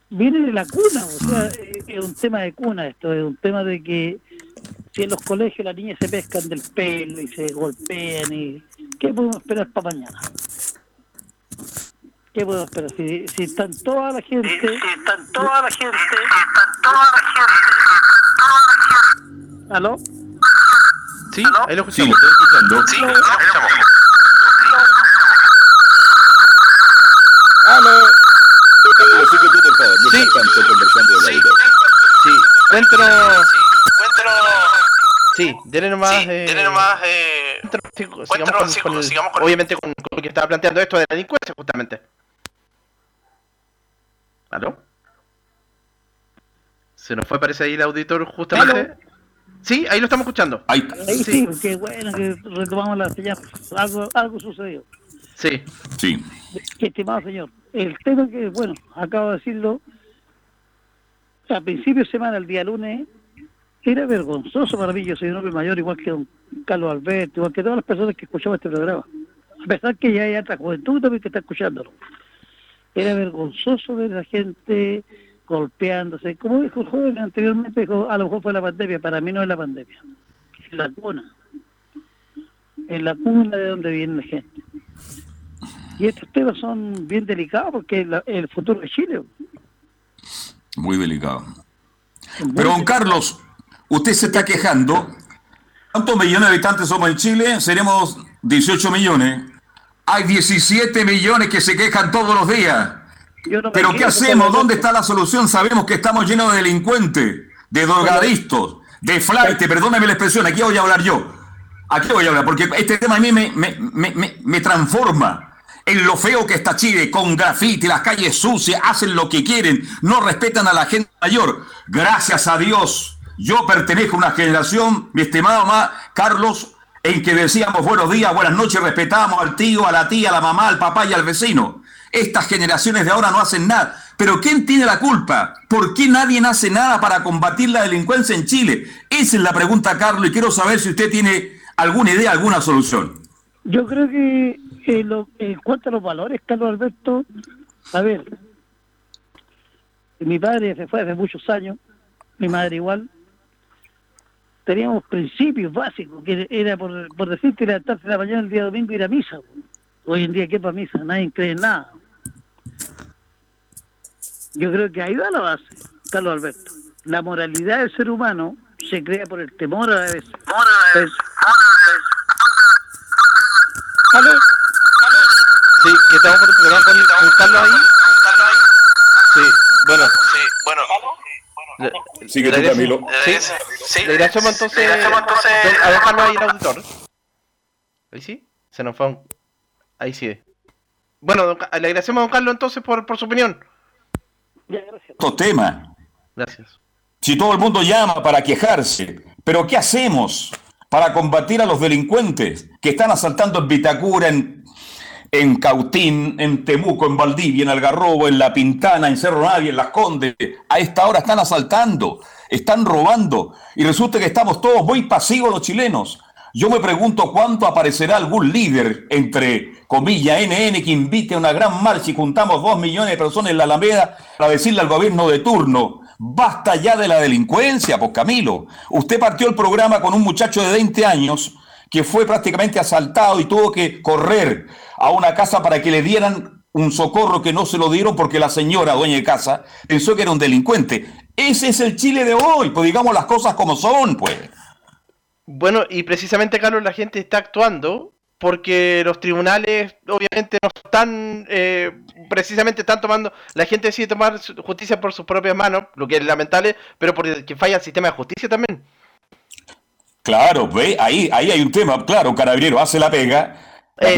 Speaker 14: viene de la cuna, o sea, es es un tema de cuna esto, es un tema de que si en los colegios las niñas se pescan del pelo y se golpean y ¿qué podemos esperar para mañana? ¿Qué podemos esperar? Si, si están toda la gente... Si están toda la gente... Están toda la gente... ¿Aló?
Speaker 2: Sí, ahí lo
Speaker 1: Sí,
Speaker 2: escuchamos.
Speaker 1: lo estoy escuchando.
Speaker 2: Sí, lo escuchamos.
Speaker 1: Aló. Camilo, sigue tú, por favor. Mientras tanto, conversando de la vida.
Speaker 2: Sí, cuéntanos. Sí, Sí, denle nomás.
Speaker 15: Sí,
Speaker 2: eh,
Speaker 15: denle nomás, eh,
Speaker 2: sigamos con-
Speaker 15: sí,
Speaker 2: con-
Speaker 15: sigamos con-
Speaker 2: Obviamente con, con lo que estaba planteando esto de la delincuencia, justamente. ¿Aló? Se nos fue, parece ahí el auditor, justamente. Sí, ahí lo estamos escuchando.
Speaker 1: Ahí,
Speaker 14: Ahí sí, qué bueno que retomamos la señal. Algo, algo sucedió.
Speaker 2: Sí.
Speaker 1: Sí.
Speaker 14: Que, estimado señor, el tema que, bueno, acabo de decirlo, a principio de semana, el día lunes, era vergonzoso para mí, yo soy un hombre mayor, igual que don Carlos Alberto, igual que todas las personas que escuchamos este programa. A pesar que ya hay otra juventud también que está escuchándolo. Era vergonzoso ver a la gente golpeándose. Como dijo el joven anteriormente, dijo, a lo mejor fue la pandemia, para mí no es la pandemia, es la cuna. Es la cuna de donde viene la gente. Y estos temas son bien delicados porque es la- el futuro de Chile.
Speaker 1: Muy delicado. Pero, don Carlos, usted se está quejando. ¿Cuántos millones de habitantes somos en Chile? Seremos 18 millones. Hay 17 millones que se quejan todos los días.
Speaker 14: No
Speaker 1: ¿Pero qué hacemos? ¿Dónde está la solución? Sabemos que estamos llenos de delincuentes, de drogadictos, de flight. Perdóname la expresión, aquí voy a hablar yo. Aquí voy a hablar, porque este tema a mí me, me, me, me- me transforma en lo feo que está Chile, con grafiti, las calles sucias, hacen lo que quieren, no respetan a la gente mayor. Gracias a Dios, yo pertenezco a una generación, mi estimado ma- Carlos, en que decíamos buenos días, buenas noches, respetábamos al tío, a la tía, a la mamá, al papá y al vecino. Estas generaciones de ahora no hacen nada. Pero ¿quién tiene la culpa? ¿Por qué nadie hace nada para combatir la delincuencia en Chile? Esa es la pregunta, Carlos, y quiero saber si usted tiene alguna idea, alguna solución.
Speaker 14: Yo creo que eh, cuanto a los valores, Carlos Alberto, a ver, mi padre se fue hace muchos años, mi madre igual, teníamos principios básicos, que era por, por decirte levantarse la mañana el día domingo y ir a misa. Hoy en día, ¿qué para misa? Nadie cree en nada. Yo creo que ahí va la base, Carlos Alberto. La moralidad del ser humano se crea por el temor a la vez. ¿Aló?
Speaker 2: Sí, que estamos por un programa con, con Carlos ahí. Sí, bueno.
Speaker 15: Sí, bueno.
Speaker 2: Le-
Speaker 1: Sigue
Speaker 2: le
Speaker 1: tú, Camilo.
Speaker 2: Sí,
Speaker 15: Sí.
Speaker 2: le agradecemos entonces,
Speaker 15: entonces-
Speaker 2: a dejarlo ahí el auditor. Ahí sí, se nos fue. un- Ahí sí. Bueno, le agradecemos a don Carlos entonces por, por su opinión.
Speaker 1: Estos temas.
Speaker 2: Gracias.
Speaker 1: Si todo el mundo llama para quejarse, pero ¿qué hacemos para combatir a los delincuentes que están asaltando en Vitacura, en, en Cautín, en Temuco, en Valdivia, en Algarrobo, en La Pintana, en Cerro Navia, en Las Condes? A esta hora están asaltando, están robando y resulta que estamos todos muy pasivos los chilenos. Yo me pregunto cuánto aparecerá algún líder, entre comillas, NN, que invite a una gran marcha y juntamos dos millones de personas en la Alameda para decirle al gobierno de turno, basta ya de la delincuencia, pues Camilo. Usted partió el programa con un muchacho de 20 años que fue prácticamente asaltado y tuvo que correr a una casa para que le dieran un socorro que no se lo dieron porque la señora, dueña de casa, pensó que era un delincuente. Ese es el Chile de hoy, pues digamos las cosas como son, pues.
Speaker 2: Bueno, y precisamente, Carlos, la gente está actuando porque los tribunales obviamente no están, eh, precisamente están tomando, la gente decide tomar justicia por sus propias manos, lo que es lamentable, pero porque falla el sistema de justicia también.
Speaker 1: Claro, ve, ahí, ahí hay un tema, claro, Carabinero hace la pega,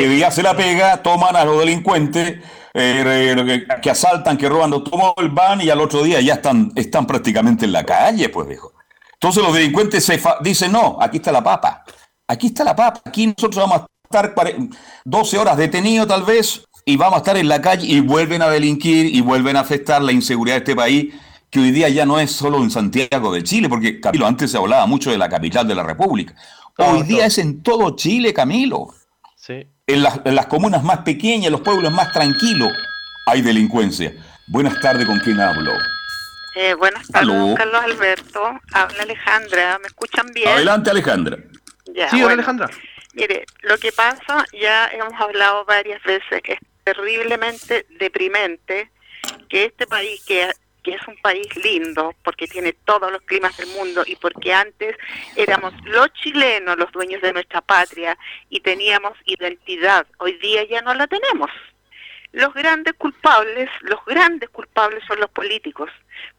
Speaker 1: día hace la pega, toman a los delincuentes eh, que, que asaltan, que roban automóvil, van y al otro día ya están, están prácticamente en la calle, pues viejo. Entonces los delincuentes se dicen, no, aquí está la papa, aquí está la papa, aquí nosotros vamos a estar cuare- 12 horas detenidos tal vez y vamos a estar en la calle y vuelven a delinquir y vuelven a afectar la inseguridad de este país que hoy día ya no es solo en Santiago de Chile, porque Camilo, antes se hablaba mucho de la capital de la República. Hoy día es en todo Chile, Camilo.
Speaker 2: Sí.
Speaker 1: En las, en las comunas más pequeñas, en los pueblos más tranquilos, hay delincuencia. Buenas tardes, ¿con quién hablo?
Speaker 16: Eh, buenas tardes, don Carlos Alberto. Habla Alejandra. ¿Me escuchan bien?
Speaker 1: Adelante, Alejandra.
Speaker 16: Ya,
Speaker 2: Sí, hola,
Speaker 16: bueno.
Speaker 2: Alejandra.
Speaker 16: Mire, lo que pasa, ya hemos hablado varias veces, es terriblemente deprimente que este país, que, que es un país lindo, porque tiene todos los climas del mundo y porque antes éramos los chilenos los dueños de nuestra patria y teníamos identidad, hoy día ya no la tenemos. los grandes culpables, los grandes culpables son los políticos,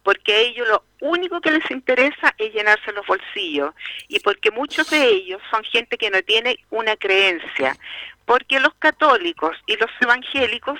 Speaker 16: porque a ellos lo único que les interesa es llenarse los bolsillos y porque muchos de ellos son gente que no tiene una creencia, porque los católicos y los evangélicos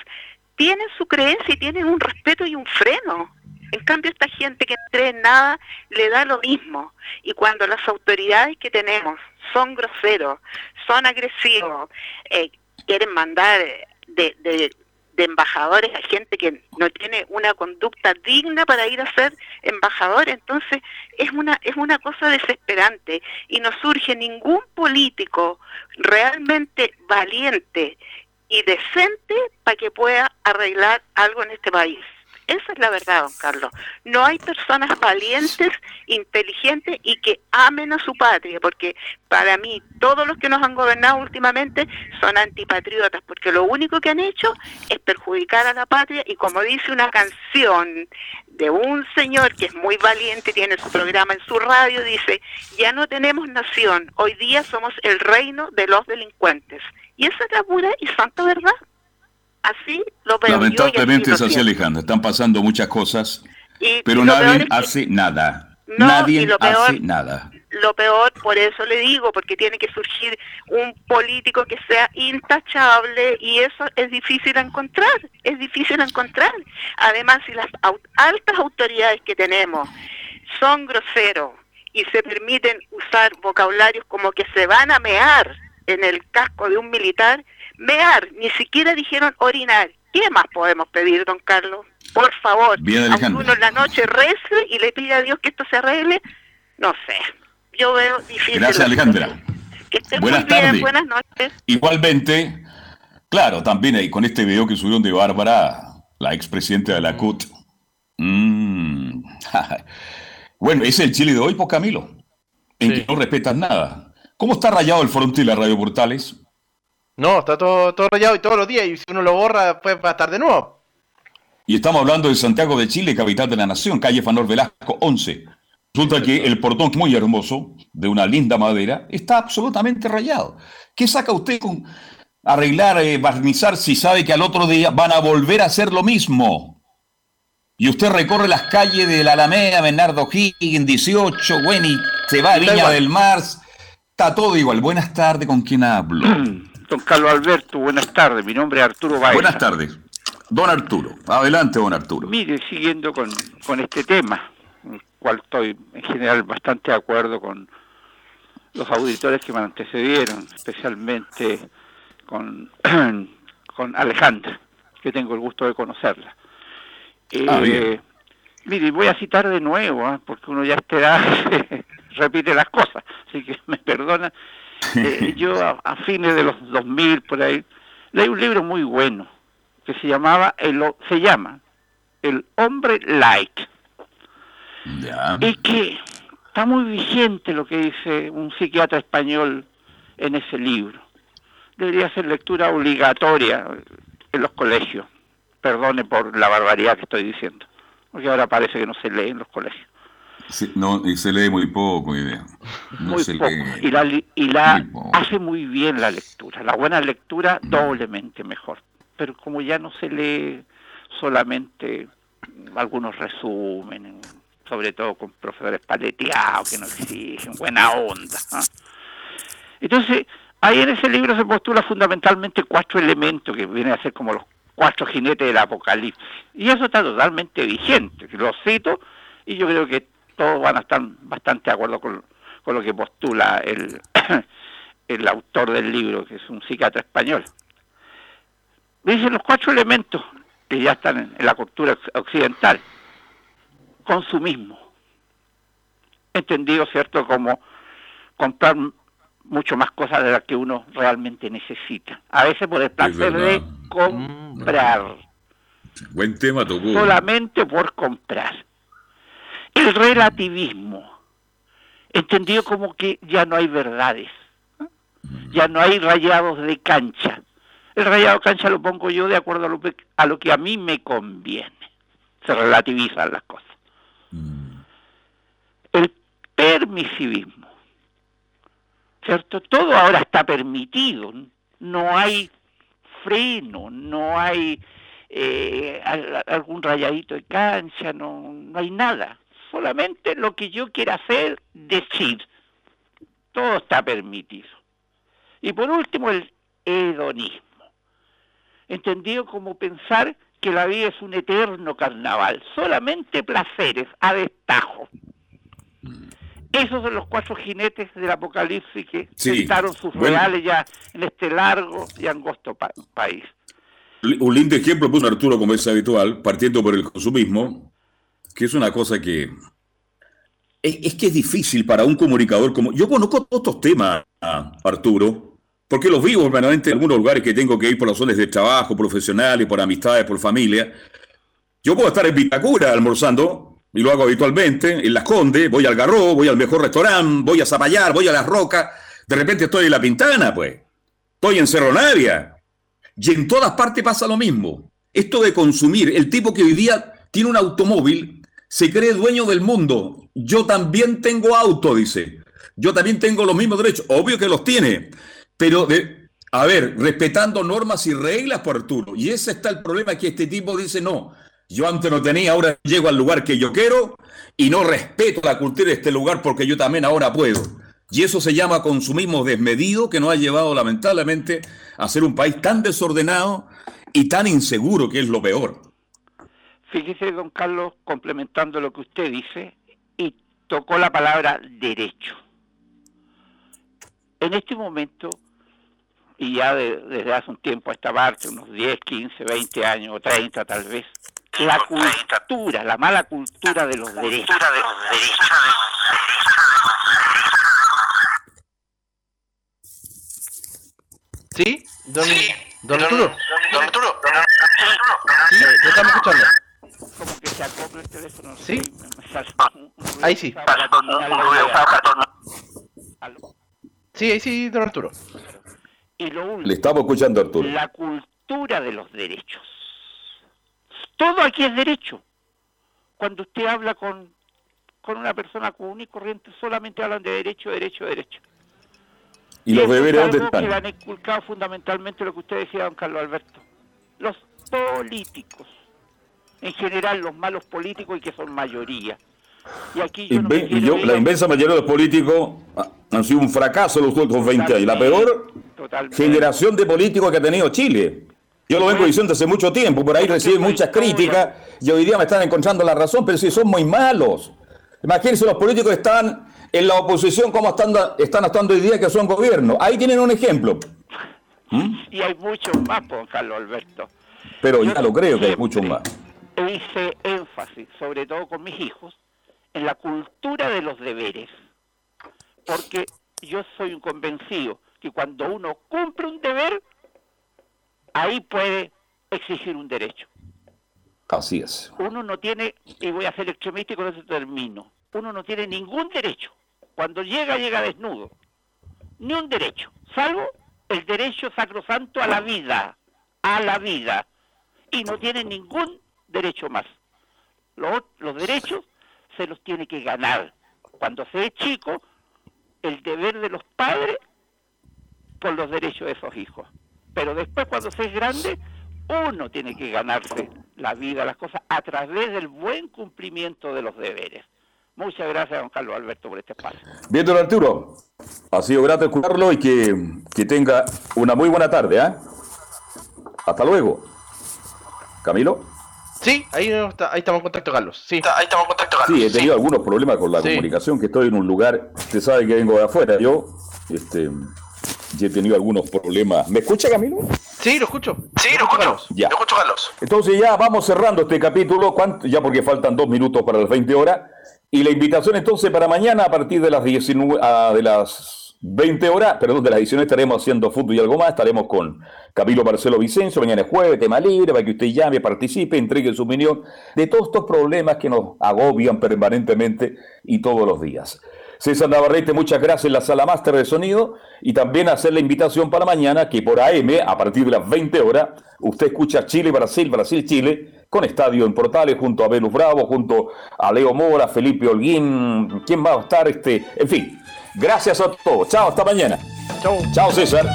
Speaker 16: tienen su creencia y tienen un respeto y un freno. En cambio, esta gente que no cree en nada le da lo mismo. Y cuando las autoridades que tenemos son groseros, son agresivos, eh, quieren mandar de, de, embajadores a gente que no tiene una conducta digna para ir a ser embajador. Entonces, es una, es una cosa desesperante y no surge ningún político realmente valiente y decente para que pueda arreglar algo en este país. Esa es la verdad, don Carlos. No hay personas valientes, inteligentes y que amen a su patria, porque para mí todos los que nos han gobernado últimamente son antipatriotas, porque lo único que han hecho es perjudicar a la patria y como dice una canción de un señor que es muy valiente, tiene su programa en su radio, dice, ya no tenemos nación, hoy día somos el reino de los delincuentes. Y esa es la pura y santa verdad. Así lo veo
Speaker 1: Lamentablemente es así, Alejandra. Están pasando muchas cosas, pero nadie hace nada. nadie hace nada.
Speaker 16: Lo peor, por eso le digo, porque tiene que surgir un político que sea intachable y eso es difícil encontrar, es difícil encontrar. Además, si las altas autoridades que tenemos son groseros y se permiten usar vocabularios como que se van a mear en el casco de un militar, mear, ni siquiera dijeron orinar. ¿Qué más podemos pedir, don Carlos? Por favor,
Speaker 1: Bien,
Speaker 16: aunque uno en la noche rece y le pide a Dios que esto se arregle, no sé. Yo veo difícil.
Speaker 1: Gracias, Alejandra.
Speaker 16: Que estén
Speaker 1: Buenas
Speaker 16: muy bien,
Speaker 1: tardes.
Speaker 16: buenas noches.
Speaker 1: Igualmente, claro, también ahí con este video que subieron de Bárbara, la expresidenta de la CUT. Mm. bueno, ese es el Chile de hoy, pues Camilo. En que no respetas nada. ¿Cómo está rayado el fronte de la Radio Portales?
Speaker 2: No, está todo, todo rayado y todos los días, y si uno lo borra, después va a estar de nuevo.
Speaker 1: Y estamos hablando de Santiago de Chile, capital de la nación, calle Fanor Velasco 11. Resulta que el portón, muy hermoso, de una linda madera, está absolutamente rayado. ¿Qué saca usted con arreglar, eh, barnizar, si sabe que al otro día van a volver a hacer lo mismo? Y usted recorre las calles de la Alameda, Bernardo Higgins, 18, bueno, y se va a Viña del Mar, está todo igual. Buenas tardes, ¿con quién hablo?
Speaker 15: Don Carlos Alberto, buenas tardes. Mi nombre es Arturo Baeza.
Speaker 1: Buenas tardes. Don Arturo. Adelante, don Arturo.
Speaker 15: Mire, siguiendo con, con este tema, el cual estoy en general bastante de acuerdo con los auditores que me antecedieron, especialmente con, con Alejandra, que tengo el gusto de conocerla.
Speaker 1: Ah,
Speaker 15: Eh,
Speaker 1: bien.
Speaker 15: mire, voy a citar de nuevo, ¿ah? porque uno ya edad repite las cosas, así que me perdona. Eh, yo a, a fines de los 2000 por ahí leí un libro muy bueno que se llamaba el se llama El hombre light
Speaker 1: Ya.
Speaker 15: y que está muy vigente lo que dice un psiquiatra español en ese libro. Debería ser lectura obligatoria en los colegios. Perdone por la barbaridad que estoy diciendo, porque ahora parece que no se lee en los colegios.
Speaker 1: Sí, no, y se lee muy poco, idea. No
Speaker 15: muy
Speaker 1: se
Speaker 15: poco.
Speaker 1: lee.
Speaker 15: Y la, y la
Speaker 1: Muy
Speaker 15: hace muy bien la lectura. La buena lectura doblemente mejor. Pero como ya no se lee solamente algunos resúmenes, sobre todo con profesores paleteados que no exigen buena onda. ¿ah? Entonces, ahí en ese libro se postula fundamentalmente cuatro elementos que vienen a ser como los cuatro jinetes del apocalipsis. Y eso está totalmente vigente. Lo cito y yo creo que todos van a estar bastante de acuerdo con, con lo que postula el, el autor del libro, que es un psiquiatra español. Dice los cuatro elementos que ya están en, en la cultura oc- occidental. Consumismo. Entendido, ¿cierto?, como comprar mucho más cosas de las que uno realmente necesita. A veces por el placer de comprar
Speaker 1: Buen tema tocó.
Speaker 15: solamente por comprar. El relativismo, entendido como que ya no hay verdades, ¿no? ya no hay rayados de cancha. El rayado de cancha lo pongo yo de acuerdo a lo, que- a lo que a mí me conviene. Se relativizan las cosas. El permisivismo, ¿cierto? Todo ahora está permitido, no hay freno, no hay eh, algún rayadito de cancha, no, no hay nada. Solamente lo que yo quiera hacer, decir. Todo está permitido. Y por último, el hedonismo. Entendido como pensar que la vida es un eterno carnaval, solamente placeres, a destajo. Esos son los cuatro jinetes del apocalipsis que sentaron sus reales ya en este largo y angosto país.
Speaker 1: Un lindo ejemplo puso Arturo, como es habitual, partiendo por el consumismo, que es una cosa que es, que es difícil para un comunicador como... Yo conozco todos estos temas, Arturo, porque los vivo permanentemente en algunos lugares que tengo que ir por razones de trabajo, profesionales, por amistades, por familia. Yo puedo estar en Vitacura almorzando y lo hago habitualmente, en Las Condes, voy al Garro, voy al mejor restaurante, voy a Zapallar, voy a Las Rocas, de repente estoy en La Pintana, pues, estoy en Cerro Navia, y en todas partes pasa lo mismo. Esto de consumir, el tipo que hoy día tiene un automóvil, se cree dueño del mundo. Yo también tengo auto, dice. Yo también tengo los mismos derechos. Obvio que los tiene. Pero, de, a ver, respetando normas y reglas por Arturo. Y ese está el problema que este tipo dice, no, yo antes no tenía, ahora llego al lugar que yo quiero y no respeto la cultura de este lugar porque yo también ahora puedo. Y eso se llama consumismo desmedido que nos ha llevado lamentablemente a ser un país tan desordenado y tan inseguro que es lo peor.
Speaker 15: Fíjese, don Carlos, complementando lo que usted dice, y tocó la palabra derecho. En este momento, y ya desde hace un tiempo a esta parte, unos 10, 15, 20 años o 30 tal vez, la cultura, la mala cultura de los derechos.
Speaker 2: ¿Sí? Don, don Arturo. Don Arturo. Sí, lo estamos escuchando.
Speaker 15: Como que se acopla el teléfono.
Speaker 2: ¿Sí? Ahí sí. Sí, ahí sí, don Arturo.
Speaker 15: Y lo último,
Speaker 1: Le estamos escuchando, Arturo.
Speaker 15: La cultura de los derechos. Todo aquí es derecho. Cuando usted habla con, con una persona común y corriente, solamente hablan de derecho, derecho, derecho.
Speaker 1: ¿Y, los deberes dónde
Speaker 15: están? que le han inculcado fundamentalmente lo que usted decía, don Carlos Alberto. Los políticos. En general, los malos políticos y que son mayoría. Y aquí yo,
Speaker 1: y yo la inmensa mayoría de los políticos han sido un fracaso los últimos 20 años. La peor generación de políticos que ha tenido Chile. Yo lo vengo diciendo hace mucho tiempo, por ahí reciben muchas críticas y hoy día me están encontrando la razón, pero si son muy malos. Imagínense los políticos que están en la oposición como están, están actuando hoy día que son gobierno. Ahí tienen un ejemplo.
Speaker 15: ¿Mm? Y hay muchos más, por Carlos Alberto.
Speaker 1: Pero ya lo creo que hay muchos más.
Speaker 15: Hice énfasis, sobre todo con mis hijos, en la cultura de los deberes. Porque yo soy un convencido que cuando uno cumple un deber, ahí puede exigir un derecho.
Speaker 1: Así es.
Speaker 15: Uno no tiene, y voy a ser extremista y con eso termino, uno no tiene ningún derecho. Cuando llega, llega desnudo. Ni un derecho, salvo el derecho sacrosanto a la vida, a la vida. Y no tiene ningún derecho más. Los, los derechos se los tiene que ganar. Cuando se es chico, el deber de los padres por los derechos de esos hijos pero después cuando se es grande, uno tiene que ganarse la vida, las cosas, a través del buen cumplimiento de los deberes. Muchas gracias, don Carlos Alberto, por este espacio.
Speaker 1: Bien, don Arturo, ha sido grato escucharlo y que, tenga una muy buena tarde. ¿eh? Hasta luego. Camilo.
Speaker 2: Sí, ahí, ahí estamos en contacto, Carlos. Sí, ahí estamos en contacto,
Speaker 1: Carlos. Sí, he tenido algunos problemas con la comunicación, que estoy en un lugar, usted sabe que vengo de afuera. Yo, este, y he tenido algunos problemas. ¿Me escucha, Camilo?
Speaker 2: Sí, lo escucho.
Speaker 1: Sí, lo escucho. Ya. Lo escucho, Carlos. Entonces ya vamos cerrando este capítulo, ya porque faltan dos minutos para las 20 horas. Y la invitación entonces para mañana a partir de las 19, de las 20 horas, perdón, de las 19 estaremos haciendo fútbol y algo más. Estaremos con Camilo Marcelo Vicencio. Mañana es jueves, tema libre, para que usted llame, participe, entregue su opinión de todos estos problemas que nos agobian permanentemente y todos los días. César Navarrete, muchas gracias en la sala máster de sonido y también hacer la invitación para mañana que por AM, a partir de las 20 horas, usted escucha Chile, Brasil, Brasil, Chile, con estadio en Portales, junto a Velus Bravo, junto a Leo Mora, Felipe Holguín, ¿quién va a estar? Este, en fin, gracias a todos. Chao, hasta mañana.
Speaker 2: Chao.
Speaker 1: Chao, César.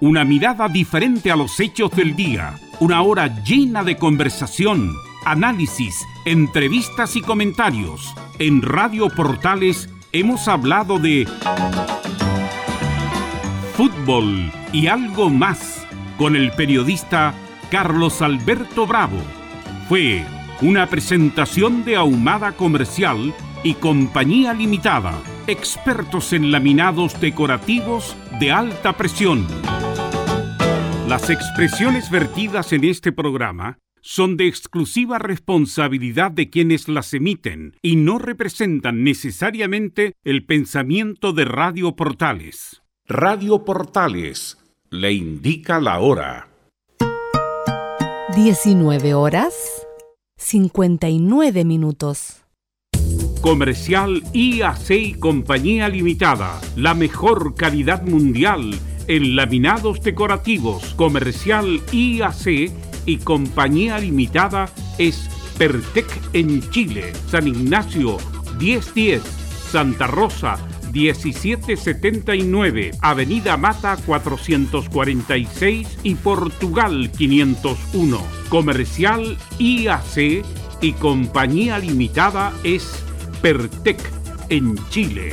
Speaker 8: Una mirada diferente a los hechos del día. Una hora llena de conversación, análisis, entrevistas y comentarios. En Radio Portales hemos hablado de fútbol y algo más con el periodista Carlos Alberto Bravo. Fue una presentación de Ahumada Comercial y Compañía Limitada, expertos en laminados decorativos de alta presión. Las expresiones vertidas en este programa son de exclusiva responsabilidad de quienes las emiten y no representan necesariamente el pensamiento de Radio Portales. Radio Portales le indica la hora.
Speaker 9: 19 horas 59 minutos.
Speaker 8: Comercial IAC y Compañía Limitada, la mejor calidad mundial en laminados decorativos. Comercial IAC y Compañía Limitada es Pertec en Chile, San Ignacio 1010, Santa Rosa 1779, Avenida Mata 446 y Portugal 501. Comercial IAC y Compañía Limitada es Pertec en Chile.